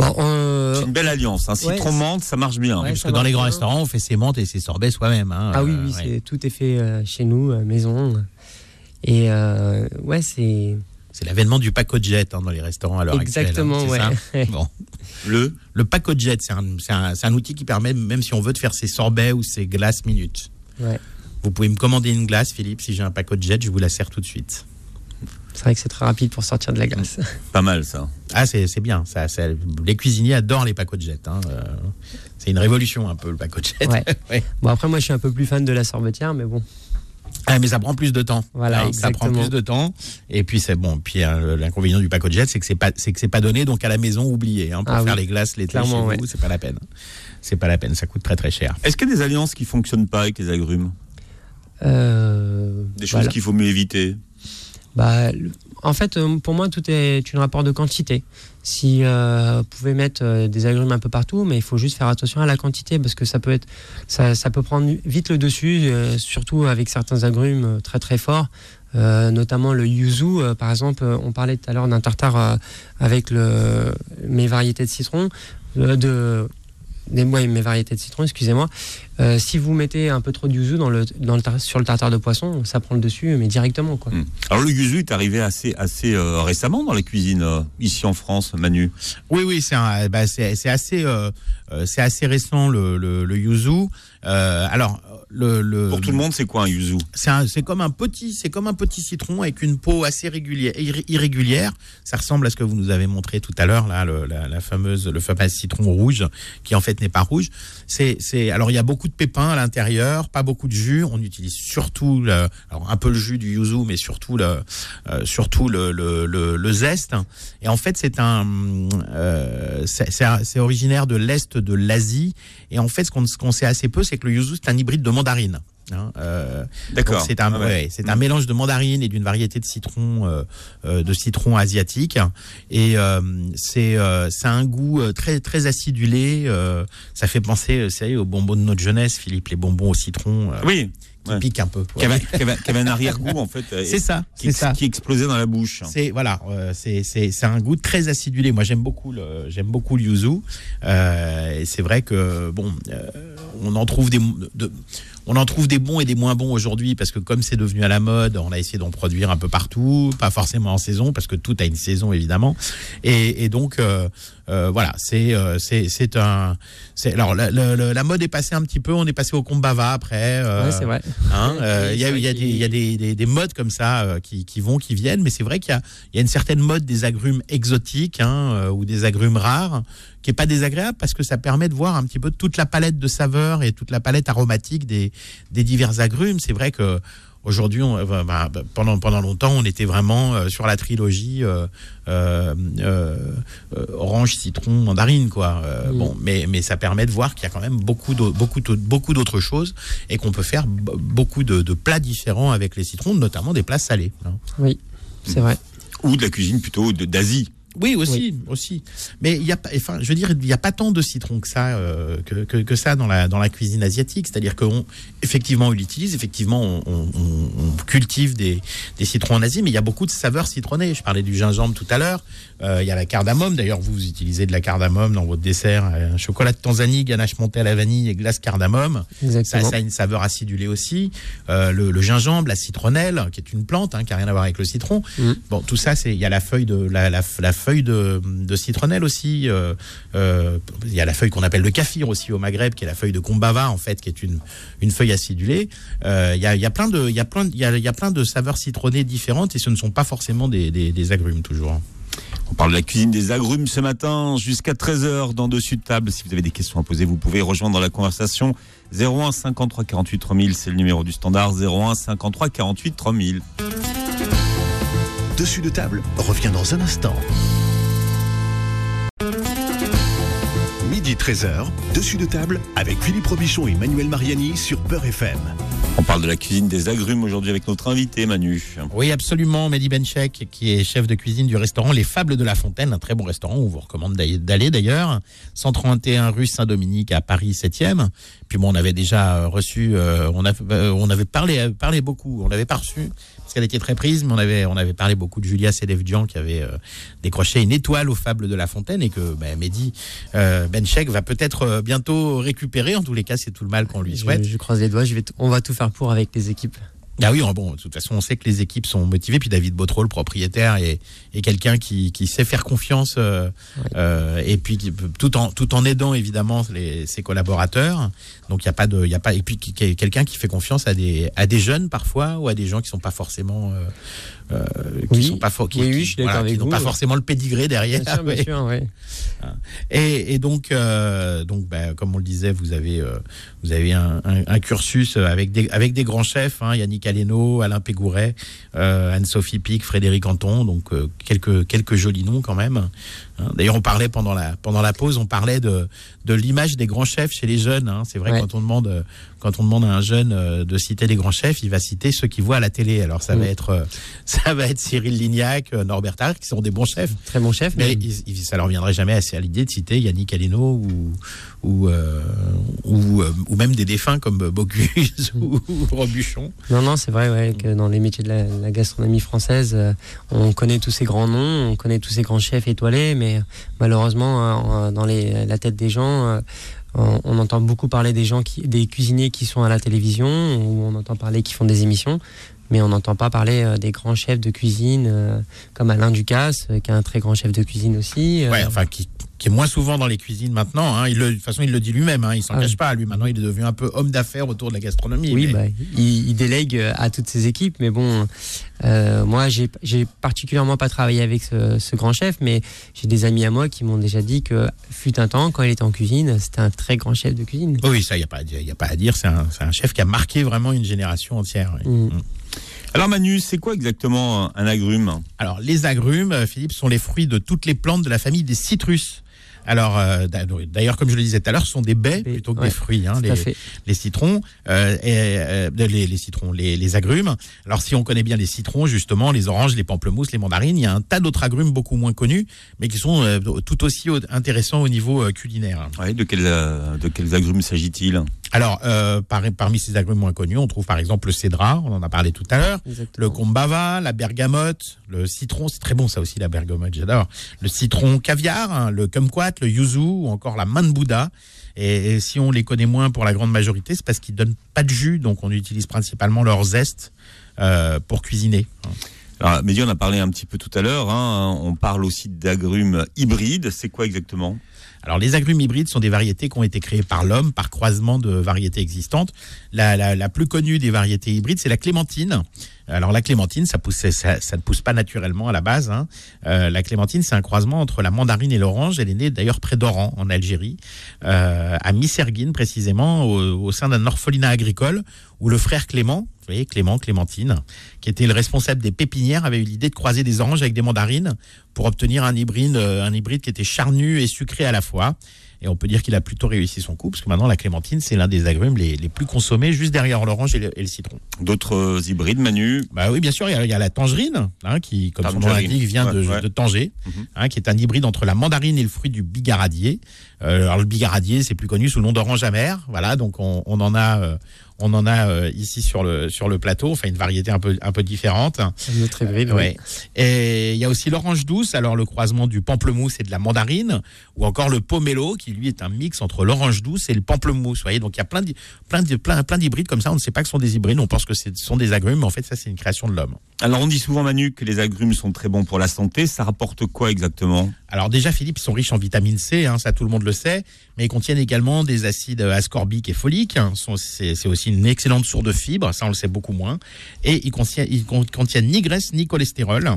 Bon, euh, C'est une belle alliance. Un ouais, citron menthe, ça marche bien. Ouais, Parce que dans les grands bien. restaurants, on fait ses menthes et ses sorbets soi-même. hein. Ah oui, Euh, oui, ouais. c'est, tout est fait euh, chez nous, euh, maison. Et euh, ouais, c'est C'est l'avènement du paco jet hein, dans les restaurants à l'heure actuelle. exactement, hein, c'est ouais. Bon. Le Le paco jet, c'est un, c'est un- c'est un outil qui permet, même si on veut, de faire ses sorbets ou ses glaces minutes. Ouais. Vous pouvez me commander une glace, Philippe. Si j'ai un paco jet, je vous la sers tout de suite. C'est vrai que c'est très rapide pour sortir de la glace. pas mal ça. Ah, c'est c'est bien. Ça, ça- les cuisiniers adorent les paco jet. hein, euh, c'est une révolution un peu le paco jet. Ouais. Ouais. Bon, après, moi, je suis un peu plus fan de la sorbetière, mais bon. Ah, mais ça prend plus de temps. Voilà, Ouais, ça prend plus de temps. Et puis c'est bon. Puis euh, l'inconvénient du paco jet, c'est que c'est pas, c'est que c'est pas donné. Donc à la maison, oubliez. Hein, pour Ah faire oui. les glaces l'été chez Clairement, vous, ouais. c'est pas la peine. C'est pas la peine. Ça coûte très très cher. Est-ce qu'il y a des alliances qui fonctionnent pas avec les agrumes? Euh, Des choses voilà. qu'il faut mieux éviter Bah, en fait, euh, pour moi, tout est une rapport de quantité. Si euh, vous pouvez mettre euh, des agrumes un peu partout, mais il faut juste faire attention à la quantité parce que ça peut être, ça, peut prendre vite le dessus, surtout avec certains agrumes très très forts, notamment le yuzu. par exemple, on parlait tout à l'heure d'un tartare avec le, mes variétés de citron, de mes variétés de citron, excusez-moi. Euh, si vous mettez un peu trop de yuzu dans le, dans le sur le tartare de poisson, ça prend le dessus, mais directement quoi. Hmm. Alors le yuzu est arrivé assez, assez euh, récemment dans les cuisines euh, ici en France, Manu? Oui, oui, c'est bah, assez, euh, c'est assez récent le, le, le yuzu. Euh, alors le, le Pour tout le monde, c'est quoi un yuzu? C'est comme un petit, c'est comme un petit citron avec une peau assez régulière, irré- irrégulière. Ça ressemble à ce que vous nous avez montré tout à l'heure là, le, la, la fameuse, le fameux citron rouge qui en fait n'est pas rouge. C'est, c'est, alors il y a beaucoup pépins à l'intérieur, pas beaucoup de jus. On utilise surtout, un peu le jus du yuzu, mais surtout le, euh, surtout le, le, zeste. Et en fait, c'est un, euh, c'est, un- c'est originaire de l'est de l'Asie. Et en fait, ce qu'on, ce qu'on sait assez peu, c'est que le yuzu c'est un hybride de mandarine. Hein, euh, D'accord. donc C'est un, Ah ouais. ouais, c'est un mélange de mandarine et d'une variété de citron, euh, euh, de citron asiatique. Et euh, c'est, ça a un goût très très acidulé. ça fait penser, savez, aux bonbons de notre jeunesse, Philippe, les bonbons au citron Oui, qui ouais. piquent un peu. qui avait, un arrière-goût en fait. C'est ça, qui, c'est ça. qui explosait dans la bouche. C'est voilà, c'est un goût très acidulé. Moi, j'aime beaucoup le j'aime beaucoup le yuzu. Et c'est vrai que bon, on en trouve des de- on en trouve des bons et des moins bons aujourd'hui parce que comme c'est devenu à la mode, on a essayé d'en produire un peu partout, pas forcément en saison parce que tout a une saison évidemment. Et, donc euh, euh, voilà, c'est euh, c'est un alors la, la- la- la mode est passée un petit peu, on est passé au combava après. euh, Ouais, c'est vrai. Hein, euh, et Il y a, y a vrai des, y a des, des, des modes comme ça euh, qui, qui vont, qui viennent, mais c'est vrai qu'il y y a une certaine mode des agrumes exotiques hein, ou des agrumes rares qui est pas désagréable parce que ça permet de voir un petit peu toute la palette de saveurs et toute la palette aromatique des, des divers agrumes. C'est vrai que Aujourd'hui, on- bah, bah, pendant pendant longtemps, on était vraiment euh, sur la trilogie euh, euh, euh, euh, orange, citron, mandarine, quoi. Euh, Mm. Bon, mais mais ça permet de voir qu'il y a quand même beaucoup d'au- beaucoup beaucoup d'autres choses et qu'on peut faire beaucoup de, de plats différents avec les citrons, notamment des plats salés. hein. Oui, c'est vrai. Ou de la cuisine plutôt d'Asie. Oui, aussi, aussi. Mais il y a pas, enfin, je veux dire, il n'y a pas tant de citron que ça, euh, que, que, que ça dans la, dans la cuisine asiatique. C'est-à-dire qu'on, effectivement, on l'utilise, effectivement, on- on cultive des, des citrons en Asie, mais il y a beaucoup de saveurs citronnées. Je parlais du gingembre tout à l'heure. Euh, il y a la cardamome. D'ailleurs, vous, utilisez de la cardamome dans votre dessert. Un chocolat de Tanzanie, ganache montée à la vanille et glace cardamome. Ça, Exactement. ça a une saveur acidulée aussi. Euh, le, le gingembre, la citronnelle, qui est une plante, hein, qui n'a rien à voir avec le citron. Mm. Bon, tout ça, c'est il y a la feuille de la, la, la feuille de, de citronnelle aussi. euh, euh, il y a la feuille qu'on appelle le kaffir aussi au Maghreb, qui est la feuille de kombava en fait, qui est une, une feuille acidulée. Euh, Il y, a, il y a plein de, il y a plein, de- il y a, il y a plein de saveurs citronnées différentes et ce ne sont pas forcément des, des, des agrumes toujours. On parle de la cuisine des agrumes ce matin jusqu'à 13h dans Dessus de table. Si vous avez des questions à poser, vous pouvez rejoindre la conversation 01 53 48 3000, c'est le numéro du standard 01 53 48 3000. Dessus de table revient dans un instant. Midi 13h, dessus de table avec Philippe Robichon et Manuel Mariani sur Peur FM. On parle de la cuisine des agrumes aujourd'hui avec notre invité Manu. Oui, absolument. Mehdi Benchek, qui est chef de cuisine du restaurant Les Fables de la Fontaine, un très bon restaurant où on vous recommande d'aller- d'ailleurs. 131 rue Saint-Dominique à Paris 7e. Puis bon, on avait déjà euh, reçu, euh, on, a, euh, on avait parlé, parlé beaucoup. On l'avait pas reçu parce qu'elle était très prise, mais on avait, on avait parlé beaucoup de Julia Sedevdian qui avait euh, décroché une étoile aux Fables de la Fontaine et que ben, Mehdi euh, Va peut-être euh, bientôt récupérer. En tous les cas, c'est tout le mal qu'on lui souhaite. Je, je croise les doigts, je vais on va tout faire pour avec les équipes. Ah oui, bon, de toute façon, on sait que les équipes sont motivées. Puis David Botreau, le propriétaire, est, est quelqu'un qui, qui sait faire confiance euh, euh, et puis qui tout en tout en aidant évidemment les, ses collaborateurs. Donc il y a pas de, il y a pas et puis qui, quelqu'un qui fait confiance à des à des jeunes parfois ou à des gens qui sont pas forcément euh, qui Oui. sont pas qui, Oui, voilà, qui n'ont pas forcément le pédigré derrière. Bien sûr, bien Ouais. sûr, ouais. Et, et donc, euh, donc bah, comme on le disait, vous avez, euh, vous avez un, un- un cursus avec des, avec des grands chefs, hein, Yannick Aleno, Alain Pégouret, Anne-Sophie Pic, Frédéric Anton, donc quelques, quelques jolis noms quand même. Hein. D'ailleurs, on parlait pendant la, pendant la pause, on parlait de, de l'image des grands chefs chez les jeunes. hein. C'est vrai Ouais. quand on demande, quand on demande à un jeune euh, de citer les grands chefs, il va citer ceux qu'il voit à la télé. Alors ça va Mm. être, euh, ça va être Cyril Lignac, euh, Norbert Tarr, qui sont des bons chefs. Très bon chef. Mais ça leur viendrait jamais assez à l'idée de citer Yannick Aleno ou ou euh, ou, euh, ou même des défunts comme Bocuse ou, Robuchon. non, non, c'est vrai ouais, que dans les métiers de la, la gastronomie française, euh, on connaît tous ces grands noms, on connaît tous ces grands chefs étoilés, mais malheureusement, euh, dans les, la tête des gens, on, on entend beaucoup parler des gens qui, des cuisiniers qui sont à la télévision, ou on entend parler qui font des émissions. Mais on n'entend pas parler des grands chefs de cuisine comme Alain Ducasse, qui est un très grand chef de cuisine aussi. Ouais, enfin qui qui est moins souvent dans les cuisines maintenant. Hein. Il le, de toute façon, il le dit lui-même. Hein. Il s'en Ah cache oui. pas. Lui, maintenant, il est devenu un peu homme d'affaires autour de la gastronomie. Oui, mais- bah, il, il délègue euh, à toutes ses équipes, mais bon, euh, moi, j'ai j'ai particulièrement pas travaillé avec ce, ce grand chef, mais j'ai des amis à moi qui m'ont déjà dit que fut un temps, quand il était en cuisine, c'était un très grand chef de cuisine. Oui, ça, il n'y a, pas à dire- y a pas à dire. C'est un, c'est un chef qui a marqué vraiment une génération entière. ouais. Mm. Alors Manu, c'est quoi exactement un agrume? Alors, les agrumes, euh, Philippe, sont les fruits de toutes les plantes de la famille des citrus. Alors, euh, d'a- d'ailleurs, comme je le disais tout à l'heure, ce sont des baies plutôt que ouais, des fruits. Hein, Tout les, à fait. les citrons, euh, et, euh, les, les citrons, les, les agrumes. Alors, si on connaît bien les citrons, justement, les oranges, les pamplemousses, les mandarines, il y a un tas d'autres agrumes beaucoup moins connus, mais qui sont euh, tout aussi au- intéressants au niveau euh, culinaire. Ouais, de, quels, euh, de quels agrumes s'agit-il? Alors, euh, par- parmi ces agrumes moins connus, on trouve par exemple le cédra, on en a parlé tout à l'heure. Le combava, la bergamote, le citron, c'est très bon ça aussi la bergamote, j'adore. Le citron caviar, hein, le kumquat, le yuzu ou encore la main de Bouddha. Et, et si on les connaît moins pour la grande majorité, c'est parce qu'ils donnent pas de jus, donc on utilise principalement leur zeste euh, pour cuisiner. Alors, Mehdi, on a parlé un petit peu tout à l'heure. hein, on parle aussi d'agrumes hybrides. C'est quoi exactement? Alors les agrumes hybrides sont des variétés qui ont été créées par l'homme par croisement de variétés existantes. La, plus connue des variétés hybrides, c'est la clémentine. Alors la clémentine, ça ça, ne pousse pas naturellement à la base. hein. Euh, la clémentine, c'est un croisement entre la mandarine et l'orange. Elle est née d'ailleurs près d'Oran, en Algérie, euh, à Misserguine précisément, au sein d'un orphelinat agricole, où le frère Clément, Clément, Clémentine, qui était le responsable des pépinières, avait eu l'idée de croiser des oranges avec des mandarines pour obtenir un hybride, euh, un hybride qui était charnu et sucré à la fois. Et on peut dire qu'il a plutôt réussi son coup, parce que maintenant la clémentine, c'est l'un des agrumes les, les plus consommés, juste derrière l'orange et, le- et le citron. D'autres euh, hybrides, Manu? Bah oui, bien sûr, il y a, il y a la tangerine, hein, qui, comme son nom l'indique, vient de, Ouais, ouais. de Tanger, Mhm. hein, qui est un hybride entre la mandarine et le fruit du bigaradier. Euh, alors le bigaradier, c'est plus connu sous le nom d'orange amère. Voilà, donc on, on en a, euh, on en a euh, ici sur le sur le plateau, enfin une variété un peu un peu différente. Un autre hybride, Ouais. Et il y a aussi l'orange douce, alors le croisement du pamplemousse et de la mandarine, ou encore le pomelo, qui lui est un mix entre l'orange douce et le pamplemousse. Vous voyez, donc il y a plein d'hy- plein d'hy- plein, plein d'hybrides comme ça. On ne sait pas que ce sont des hybrides, on pense que ce sont des agrumes, mais en fait ça c'est une création de l'homme. Alors on dit souvent Manu que les agrumes sont très bons pour la santé. Ça rapporte quoi exactement? Alors déjà Philippe, ils sont riches en vitamine C, hein, ça tout le monde le sait, mais ils contiennent également des acides ascorbiques et foliques. hein. C'est aussi une excellente source de fibres, ça on le sait beaucoup moins. Et ils contiennent, ils con- contiennent ni graisse ni cholestérol.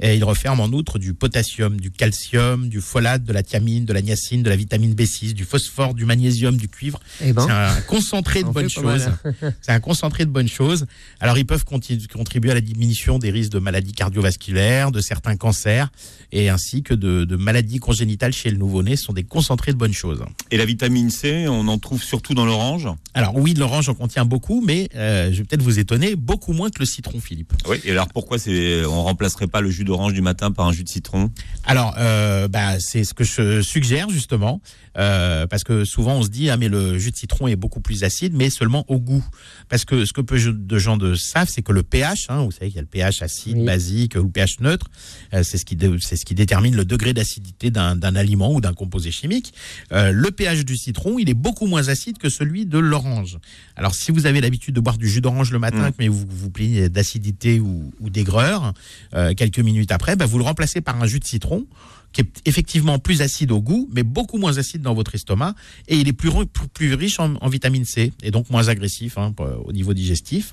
Et ils referment en outre du potassium, du calcium, du folate, de la thiamine, de la niacine, de la vitamine B6, du phosphore, du magnésium, du cuivre. Eh ben, C'est un concentré de On bonnes choses. C'est un concentré de bonnes choses. Alors, ils peuvent contribuer à la diminution des risques de maladies cardiovasculaires, de certains cancers, et ainsi que de, de maladies congénitales chez le nouveau-né. Ce sont des concentrés de bonnes choses. Et la vitamine C, on en trouve surtout dans l'orange. Alors, oui, l'orange en contient beaucoup, mais euh, je vais peut-être vous étonner, beaucoup moins que le citron, Philippe. Oui. Et alors pourquoi c'est on remplacerait pas le jus d'orange du matin par un jus de citron? Alors, euh, bah, c'est ce que je suggère justement, euh, parce que souvent on se dit ah mais le jus de citron est beaucoup plus acide, mais seulement au goût. Parce que ce que peu de gens de savent, c'est que le pH, hein, vous savez qu'il y a le pH acide, Oui. basique ou le pH neutre, euh, c'est ce qui c'est ce qui détermine le degré d'acidité d'un d'un aliment ou d'un composé chimique. Euh, le pH du citron, il est beaucoup moins acide que celui de l'orange. Alors si vous avez l'habitude de boire du jus d'orange le matin, Mm. mais vous vous plaignez d'acidité ou, ou d'aigreur, euh, quelques minutes après, bah, vous le remplacez par un jus de citron qui est effectivement plus acide au goût, mais beaucoup moins acide dans votre estomac, et il est plus, ri- plus, plus riche en, vitamine C, et donc moins agressif hein, au niveau digestif.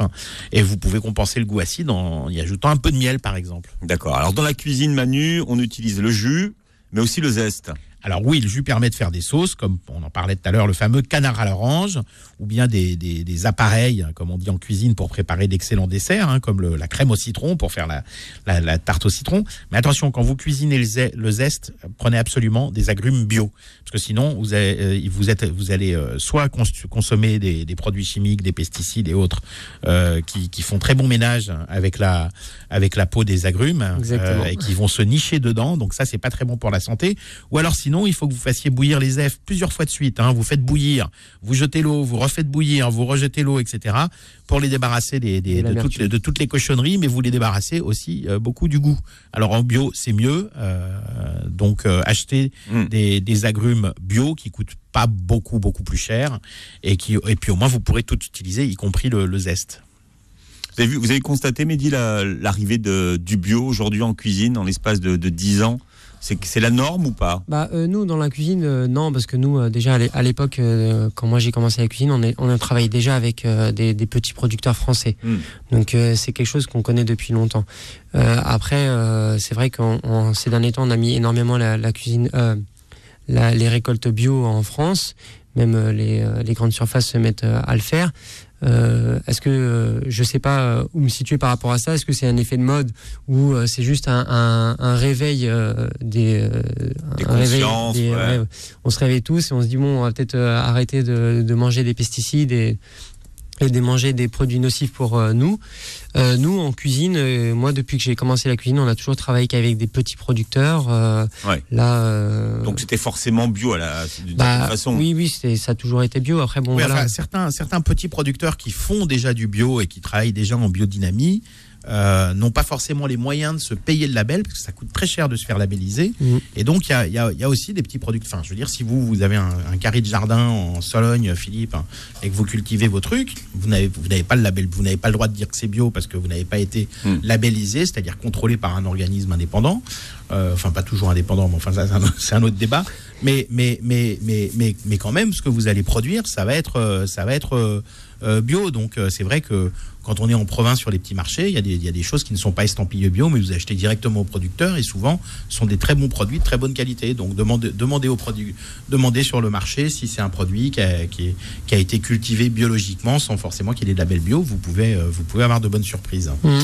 Et vous pouvez compenser le goût acide en y ajoutant un peu de miel, par exemple. D'accord. Alors dans la cuisine Manu, on utilise le jus, mais aussi le zeste. Alors oui, le jus permet de faire des sauces, comme on en parlait tout à l'heure, le fameux canard à l'orange, ou bien des, des- des appareils, comme on dit en cuisine, pour préparer d'excellents desserts, hein, comme le- la crème au citron, pour faire la, la- la tarte au citron. Mais attention, quand vous cuisinez le, zeste, prenez absolument des agrumes bio, parce que sinon, vous, avez- euh, vous, êtes, vous allez euh, soit cons- consommer des, des produits chimiques, des pesticides et autres, euh, qui, qui font très bon ménage avec la, avec la peau des agrumes, euh, et qui vont se nicher dedans. Donc ça, c'est pas très bon pour la santé. Ou alors sinon, il faut que vous fassiez bouillir les œufs plusieurs fois de suite. hein. Vous faites bouillir, vous jetez l'eau, vous refaites bouillir, vous rejetez l'eau, etc. pour les débarrasser des, des- De toutes, les- de toutes les cochonneries, mais vous les débarrassez aussi euh, beaucoup du goût. Alors en bio, c'est mieux. euh, donc euh, achetez Mm. des, des agrumes bio qui coûtent pas beaucoup, beaucoup plus cher. Et, qui, et puis au moins, vous pourrez tout utiliser, y compris le, le zeste. Vous avez, vu, vous avez constaté, Mehdi, la- l'arrivée de- du bio aujourd'hui en cuisine en l'espace de, de 10 ans? C'est la norme ou pas? Bah, euh, nous, dans la cuisine, euh, non, parce que nous, euh, déjà, à l'é- à l'époque, quand moi j'ai commencé la cuisine, on, est, on a travaillé déjà avec des, des petits producteurs français. Mm. Donc, c'est quelque chose qu'on connaît depuis longtemps. Après, c'est vrai qu'en en- ces derniers temps, on a mis énormément la, la cuisine, la- les récoltes bio en France. Même les, les grandes surfaces se mettent à le faire. Euh, Est-ce que euh, je sais pas euh, où me situer par rapport à ça Est-ce que c'est un effet de mode ou euh, c'est juste un, un, un réveil euh, des, euh, Des un réveil consciences, ouais. ouais, on se réveille tous et on se dit bon, on va peut-être arrêter de, de manger des pesticides et, et de manger des produits nocifs pour euh, nous. Euh, nous, en cuisine, euh, moi, depuis que j'ai commencé la cuisine, on a toujours travaillé qu'avec des petits producteurs. euh, Ouais. Là, euh, Donc c'était forcément bio à la d'une bah, certaine façon. oui, oui, c'est- ça a toujours été bio. Après, bon, Oui, voilà. enfin, certains, certains petits producteurs qui font déjà du bio et qui travaillent déjà en biodynamie euh, n'ont pas forcément les moyens de se payer le label parce que ça coûte très cher de se faire labelliser. Mhm. Et donc, il y a, il y a- il y a aussi des petits producteurs. Enfin, je veux dire, si vous, vous avez un, un carré de jardin en Sologne, Philippe, hein, et que vous cultivez vos trucs, vous n'avez vous n'avez pas le label, vous n'avez pas le droit de dire que c'est bio parce que vous n'avez pas été Mhm. labellisé, c'est-à-dire contrôlé par un organisme indépendant. Euh, enfin, pas toujours indépendant, mais enfin, ça, c'est un, c'est un autre débat. Mais, mais, mais, mais, mais, mais quand même, ce que vous allez produire, ça va être, euh, ça va être euh, euh, bio. Donc, euh, c'est vrai que quand on est en province sur les petits marchés, il y, a des, il y a des choses qui ne sont pas estampillées bio, mais vous achetez directement au producteur et souvent ce sont des très bons produits de très bonne qualité. Donc, demandez, demandez, au produit, demandez sur le marché si c'est un produit qui a, qui, est- qui a été cultivé biologiquement sans forcément qu'il ait de label bio. Vous pouvez, euh, vous pouvez avoir de bonnes surprises. Mm.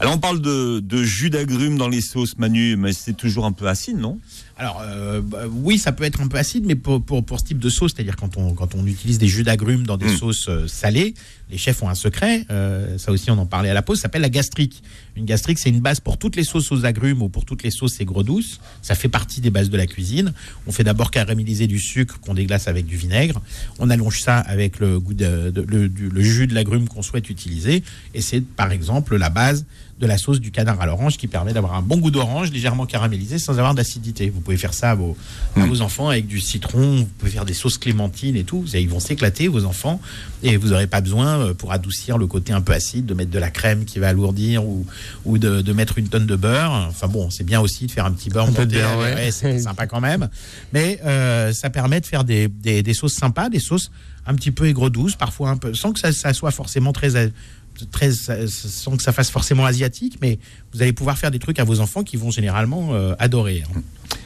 Alors on parle de, de jus d'agrumes dans les sauces, Manu, mais c'est toujours un peu acide, non? Alors euh, bah, oui, ça peut être un peu acide, mais pour, pour, pour ce type de sauce, c'est-à-dire quand on, quand on utilise des jus d'agrumes dans des Mm. sauces euh, salées, les chefs ont un secret, euh, ça aussi on en parlait à la pause, ça s'appelle la gastrique. Une gastrique, c'est une base pour toutes les sauces aux agrumes ou pour toutes les sauces aigres douces. Ça fait partie des bases de la cuisine. On fait d'abord caraméliser du sucre qu'on déglace avec du vinaigre. On allonge ça avec le, goût de, de- le, du- le jus de l'agrume qu'on souhaite utiliser. Et c'est par exemple la base de la sauce du canard à l'orange qui permet d'avoir un bon goût d'orange légèrement caramélisé sans avoir d'acidité. Vous pouvez faire ça à vos, à vos enfants avec du citron, vous pouvez faire des sauces clémentines et tout. Ils vont s'éclater, vos enfants, et vous n'aurez pas besoin, euh, pour adoucir le côté un peu acide, de mettre de la crème qui va alourdir ou, ou de, de mettre une tonne de beurre. Enfin bon, c'est bien aussi de faire un petit beurre Un monté. beurre, ouais. c'est sympa quand même. Mais euh, ça permet de faire des, des, des sauces sympas, des sauces un petit peu aigre-douces, parfois un peu, sans que ça, ça soit forcément très, très, sans que ça fasse forcément asiatique, mais vous allez pouvoir faire des trucs à vos enfants qui vont généralement euh, adorer. hein.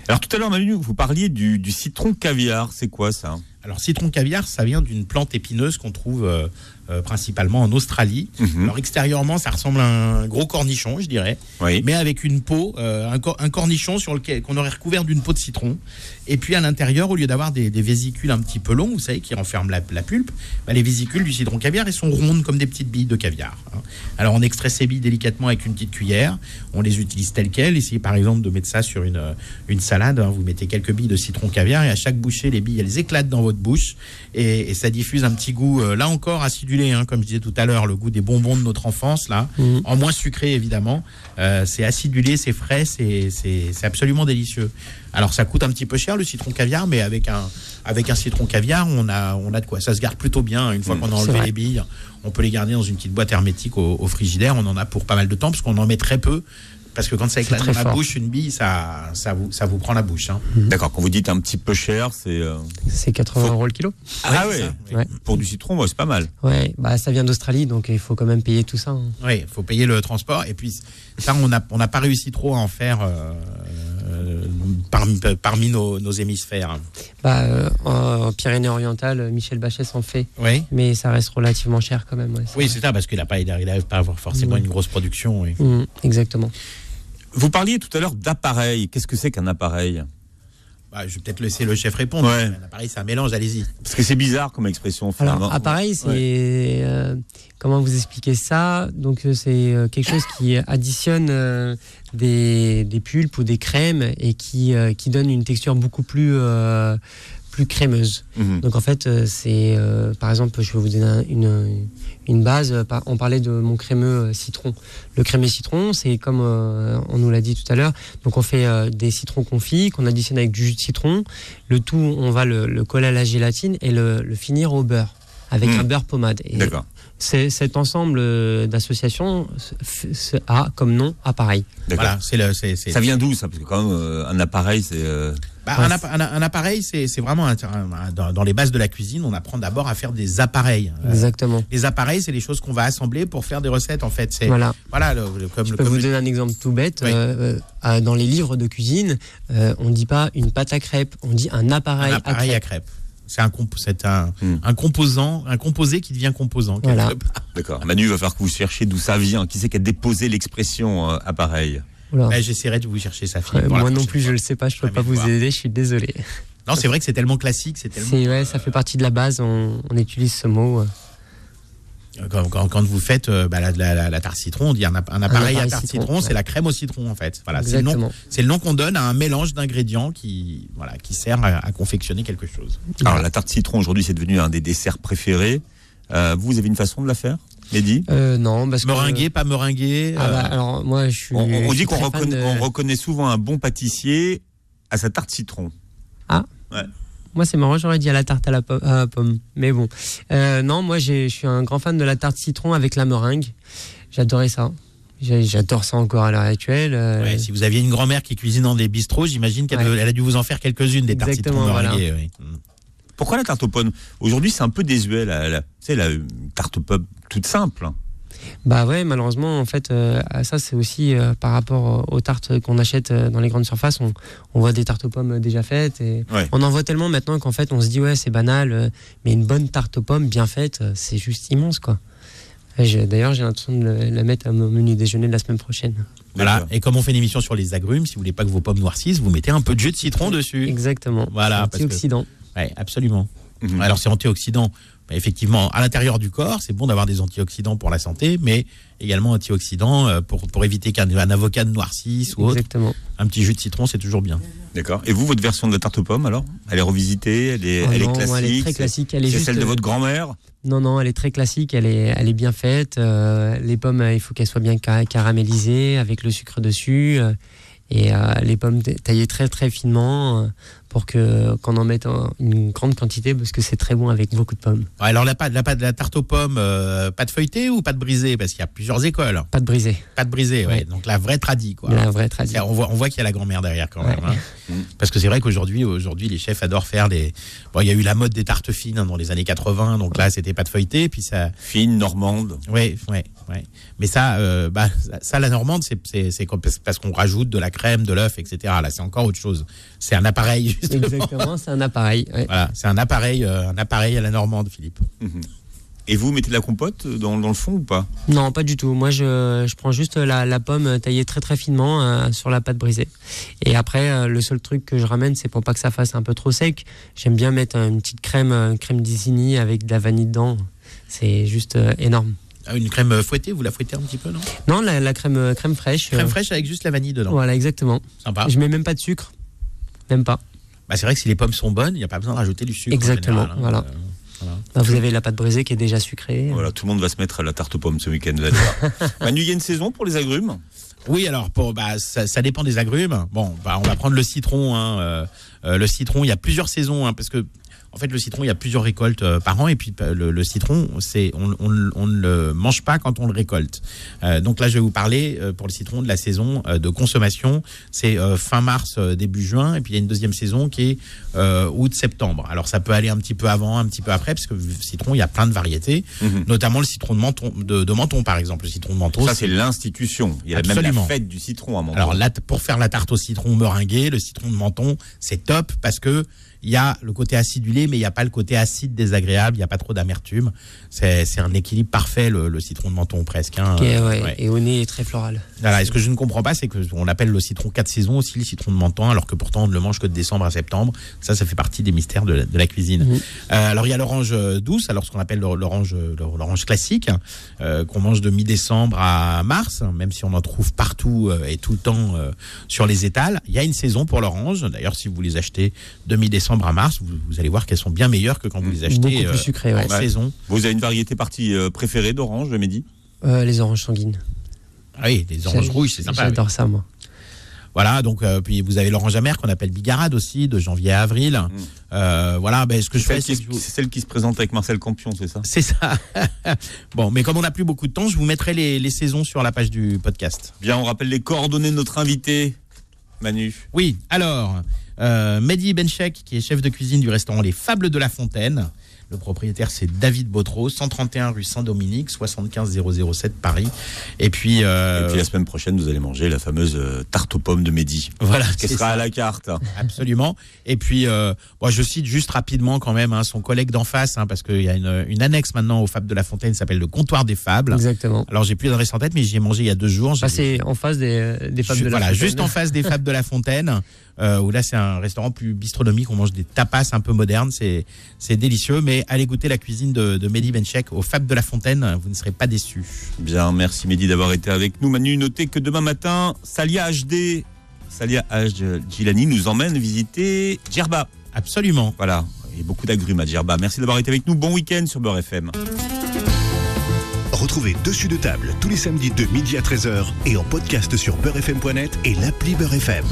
Alors tout à l'heure, Manu, vous parliez du, du citron caviar. C'est quoi ça? Alors citron caviar, ça vient d'une plante épineuse qu'on trouve euh, euh, principalement en Australie. Mhm. Alors extérieurement, ça ressemble à un gros cornichon, je dirais. Oui. mais avec une peau, euh, un, cor- un cornichon sur lequel qu'on aurait recouvert d'une peau de citron. Et puis à l'intérieur, au lieu d'avoir des, des vésicules un petit peu longs, vous savez, qui renferment la, la pulpe, bah, les vésicules du citron caviar, elles sont rondes comme des petites billes de caviar. hein. Alors on extrait ces billes délicatement avec une petite cuillère, on les utilise telles quelles. Essayez par exemple de mettre ça sur une, euh, une salade, hein. vous mettez quelques billes de citron caviar et à chaque bouchée, les billes, elles éclatent dans votre bouche et, et ça diffuse un petit goût, euh, là encore acidulé, hein, comme je disais tout à l'heure, le goût des bonbons de notre enfance, là Mhm. en moins sucré évidemment. Euh, c'est acidulé, c'est frais, c'est c'est- c'est absolument délicieux. Alors ça coûte un petit peu cher le citron caviar, mais avec un avec un citron caviar, on a on a de quoi. Ça se garde plutôt bien une fois Mm, qu'on a enlevé les billes. On peut les garder dans une petite boîte hermétique au, au frigidaire. On en a pour pas mal de temps parce qu'on en met très peu. Parce que quand ça éclate dans la fort. bouche, une bille, ça, ça, vous, ça vous prend la bouche. hein. D'accord. Quand vous dites un petit peu cher, c'est. euh, C'est 80 Faut- euros le kilo. Ah ça, oui. Ouais. Pour du citron, c'est pas mal. Ouais, bah ça vient d'Australie, donc il faut quand même payer tout ça. hein. Oui, il faut payer le transport. Et puis, ça, on n'a on n'a pas réussi trop à en faire euh, euh, parmi, parmi nos, nos hémisphères. Bah, euh, en Pyrénées-Orientales, Michel Bachet s'en fait, Oui. mais ça reste relativement cher quand même. ouais, Oui, c'est ça, parce qu'il n'a pas, il n'arrive pas à avoir forcément Ouais. une grosse production. oui. Mm, exactement. Vous parliez tout à l'heure d'appareil. Qu'est-ce que c'est qu'un appareil? Bah, je vais peut-être laisser le chef répondre. Ouais. Un appareil, c'est un mélange, allez-y. Parce que c'est bizarre comme expression. finalement. Alors, appareil, c'est. euh, comment vous expliquer ça? Donc, euh, c'est euh, quelque chose qui additionne euh, des, des pulpes ou des crèmes et qui, euh, qui donne une texture beaucoup plus, euh, plus crémeuse. Mhm. Donc, en fait, c'est. euh, par exemple, je vais vous donner un- une, une base. Euh, On parlait de mon crémeux euh, citron. Le crémeux citron, c'est comme euh, on nous l'a dit tout à l'heure. Donc, on fait des citrons confits qu'on additionne avec du jus de citron. Le tout, on va le, le coller à la gélatine et le, le finir au beurre avec Mm. un beurre pommade. Et cet ensemble euh, d'associations a comme nom appareil. D'accord. Voilà, c'est le, Ça vient d'où ça? Parce que quand même, euh, un appareil, c'est. euh, Bah, Ouais, un, appa- un- un appareil, c'est, vraiment un- un- dans, dans les bases de la cuisine, on apprend d'abord à faire des appareils. Euh, Exactement. les appareils, c'est les choses qu'on va assembler pour faire des recettes. En fait, c'est Voilà. voilà, le- le- comme Je peux comme vous le- donner un exemple tout bête. Oui. Euh, euh, dans les livres de cuisine, euh, on ne dit pas une pâte à crêpes, on dit un appareil, un appareil à à crêpes. C'est un, comp- c'est un, Hmm. un composant, un composé qui devient composant. Voilà. D'accord. Manu, il va falloir que vous cherchiez d'où ça vient. Qui c'est qui a déposé l'expression euh, appareil. Bah, j'essaierai de vous chercher sa fille. Euh, moi non plus, fois. je le sais pas, je peux pas vous voir. aider, je suis désolé. Non, c'est vrai que c'est tellement classique, c'est tellement. Ouais, ça fait partie de la base, on, on utilise ce mot. Quand, quand- quand vous faites euh, bah, la, la- la- la tarte citron, on dit un, un appareil à tarte citron, citron, c'est ouais. la crème au citron en fait. Voilà, c'est le nom, qu'on donne à un mélange d'ingrédients qui, voilà, qui sert à, à confectionner quelque chose. Alors, la tarte citron, aujourd'hui, c'est devenu un des desserts préférés. Euh, vous avez une façon de la faire, Mehdi? Euh, non, parce que Meringuer, pas meringuer. Ah bah, alors moi je suis. on, on je dit qu'on reconnaît, de- on reconnaît souvent un bon pâtissier à sa tarte citron. Moi, c'est marrant, j'aurais dit à la tarte à la po- à la pomme. Mais bon. Euh, non, moi, j'ai- je suis un grand fan de la tarte citron avec la meringue. J'adorais ça. J'ai- J'adore ça encore à l'heure actuelle. euh, ouais, si vous aviez une grand-mère qui cuisine dans des bistrots, j'imagine qu'elle Ouais. a dû vous en faire quelques-unes des tartes citron oui. Mm. Pourquoi la tarte aux pommes? Aujourd'hui, c'est un peu désuet. La, la, tu sais, la une tarte aux pommes toute simple. Bah ouais, malheureusement, en fait, euh, ça, c'est aussi euh, par rapport aux tartes qu'on achète euh, dans les grandes surfaces. On, on voit des tartes aux pommes déjà faites. Et Ouais. On en voit tellement maintenant qu'en fait, on se dit, ouais, c'est banal. mais une bonne tarte aux pommes bien faite, c'est juste immense, quoi. D'ailleurs, j'ai l'intention de la mettre à mon menu déjeuner de la semaine prochaine. Voilà. Et comme on fait une émission sur les agrumes, si vous voulez pas que vos pommes noircissent, vous mettez un peu de jus de citron dessus. Exactement. Voilà, parce que- Antioxydant. Ouais, absolument. Mhm. Alors c'est antioxydant. Effectivement, à l'intérieur du corps, c'est bon d'avoir des antioxydants pour la santé, mais également antioxydants euh, pour, pour éviter qu'un un avocat ne noircisse ou autre. Exactement. Un petit jus de citron, c'est toujours bien. D'accord. Et vous, votre version de la tarte aux pommes, alors? Elle est revisitée Elle est, Oh elle est non, classique elle est très c'est- classique. Elle est C'est juste. celle de euh, votre grand-mère? Non, non, elle est très classique, elle est, elle est bien faite. Euh, les pommes, il faut qu'elles soient bien ca- caramélisées avec le sucre dessus. euh, et euh, les pommes ta- taillées très très finement euh, pour que qu'on en mette une grande quantité parce que c'est très bon avec beaucoup de pommes. Ouais, alors la pâte, la pâte, la tarte aux pommes, euh, pâte feuilletée ou pâte brisée? Parce qu'il y a plusieurs écoles. Pas de brisée, Pâte brisée, ouais. Ouais. Donc la vraie tradie, quoi. la vraie tradition. On voit, on voit qu'il y a la grand-mère derrière quand même. Hein. Mm. Parce que c'est vrai qu'aujourd'hui, aujourd'hui, les chefs adorent faire des. Bon, il y a eu la mode des tartes fines hein, dans les années 80, donc là, c'était pâte feuilletée, puis ça. Fine, normande. Ouais, ouais, ouais. Mais ça, euh, bah, ça, la normande, c'est, c'est, c'est comme- parce qu'on rajoute de la crème, de l'œuf, etc. Là, c'est encore autre chose. C'est un appareil, justement. Exactement, c'est un appareil. ouais. Voilà, c'est un appareil, euh, un appareil à la normande, Philippe. Et vous mettez de la compote dans, dans le fond ou pas? Non, pas du tout. Moi, je, je prends juste la, la pomme taillée très très finement euh, sur la pâte brisée. Et après, euh, le seul truc que je ramène, c'est pour pas que ça fasse un peu trop sec. J'aime bien mettre une petite crème, euh, crème d'Isigny avec de la vanille dedans. C'est juste euh, énorme. Ah, Une crème fouettée, vous la fouettez un petit peu, non? Non, la, la crème, crème fraîche. Crème euh, fraîche avec juste la vanille dedans. Voilà, exactement. Sympa. Je mets même pas de sucre. Même pas. Bah, c'est vrai que si les pommes sont bonnes, il n'y a pas besoin de rajouter du sucre. en Exactement, général, hein. voilà. Euh, voilà. Bah, vous avez la pâte brisée qui est déjà sucrée. Voilà, tout le monde va se mettre à la tarte aux pommes ce week-end. Manu, il y a une saison pour les agrumes? Oui, alors pour, bah, ça, ça dépend des agrumes. Bon, bah, on va prendre le citron. hein, euh, euh, le citron, il y a plusieurs saisons, hein, parce que en fait, le citron, il y a plusieurs récoltes euh, par an, et puis euh, le, le citron, c'est on, on, on ne le mange pas quand on le récolte. Euh, donc là, je vais vous parler euh, pour le citron de la saison de consommation. C'est euh, fin mars, début juin, et puis il y a une deuxième saison qui est euh, août-septembre. Alors ça peut aller un petit peu avant, un petit peu après, parce que le citron, il y a plein de variétés, Mhm. notamment le citron de menton, de, de menton, par exemple. Le citron de menton, Ça, c'est l'institution. Il y a même Absolument. la fête du citron à Menton. alors là, pour faire la tarte au citron meringuée, le citron de menton, c'est top parce que il y a le côté acidulé, mais il n'y a pas le côté acide désagréable, il n'y a pas trop d'amertume. C'est un équilibre parfait, le, le citron de menton presque. hein. Ouais, Ouais. Et au nez, est très floral. Voilà. Et ce que je ne comprends pas, c'est qu'on appelle le citron 4 saisons aussi le citron de menton, alors que pourtant on ne le mange que de décembre à septembre. Ça, ça fait partie des mystères de la, de la cuisine. Mhm. Euh, alors il y a l'orange euh, douce, alors ce qu'on appelle l'orange euh, l'or- l'orange classique, euh, qu'on mange de mi-décembre à mars, même si on en trouve partout et tout le temps euh, sur les étals. Il y a une saison pour l'orange. D'ailleurs, si vous les achetez de mi-décembre à mars, vous, vous allez voir qu'elles sont bien meilleures que quand vous les achetez Beaucoup plus euh, sucrées, en ouais. Ouais. saison. Vous avez une variété partie euh, préférée d'orange, le midi Euh, les oranges sanguines. Ah oui, les oranges rouges, c'est sympa. oui. J'adore ça, moi. Voilà, donc euh, puis vous avez l'orange amère qu'on appelle bigarade aussi, de janvier à avril. Euh, voilà, ben ce que je fais, c'est vous- celle qui se présente avec Marcel Campion, c'est ça? C'est ça. bon, mais comme on n'a plus beaucoup de temps, je vous mettrai les, les saisons sur la page du podcast. Bien, on rappelle les coordonnées de notre invité, Manu. Oui, alors, euh, Mehdi Benchek, qui est chef de cuisine du restaurant Les Fables de la Fontaine. Le propriétaire, c'est David Bautreau, 131 rue Saint-Dominique, 75 007 Paris. Et puis, euh, Et puis la semaine prochaine, vous allez manger la fameuse euh, tarte aux pommes de Mehdi. voilà, Qui sera ça. à la carte. Absolument. Et puis, euh, moi, je cite juste rapidement quand même hein, son collègue d'en face, hein, parce qu'il y a une, une annexe maintenant aux Fables de la Fontaine, qui s'appelle le Comptoir des Fables. Exactement. Alors, j'ai plus l'adresse en tête, mais j'y ai mangé il y a deux jours. Bah, c'est en face des, Ju- de la voilà, Fontaine. juste en face des Fables de la Fontaine, euh, où là c'est un restaurant plus bistronomique, on mange des tapas un peu modernes, c'est c'est délicieux. Mais allez goûter la cuisine de, de Mehdi Benchek au Fables de la Fontaine, vous ne serez pas déçus. Bien, merci Mehdi d'avoir été avec nous. Manu, notez que demain matin, Salia HD, Salia H. Gilani nous emmène visiter Djerba. Absolument. Voilà, il y a beaucoup d'agrumes à Djerba. Merci d'avoir été avec nous. Bon week-end sur Beurre FM. Retrouvez Dessus de table tous les samedis de midi à 13h et en podcast sur beurrefm.net et l'appli Beurre FM.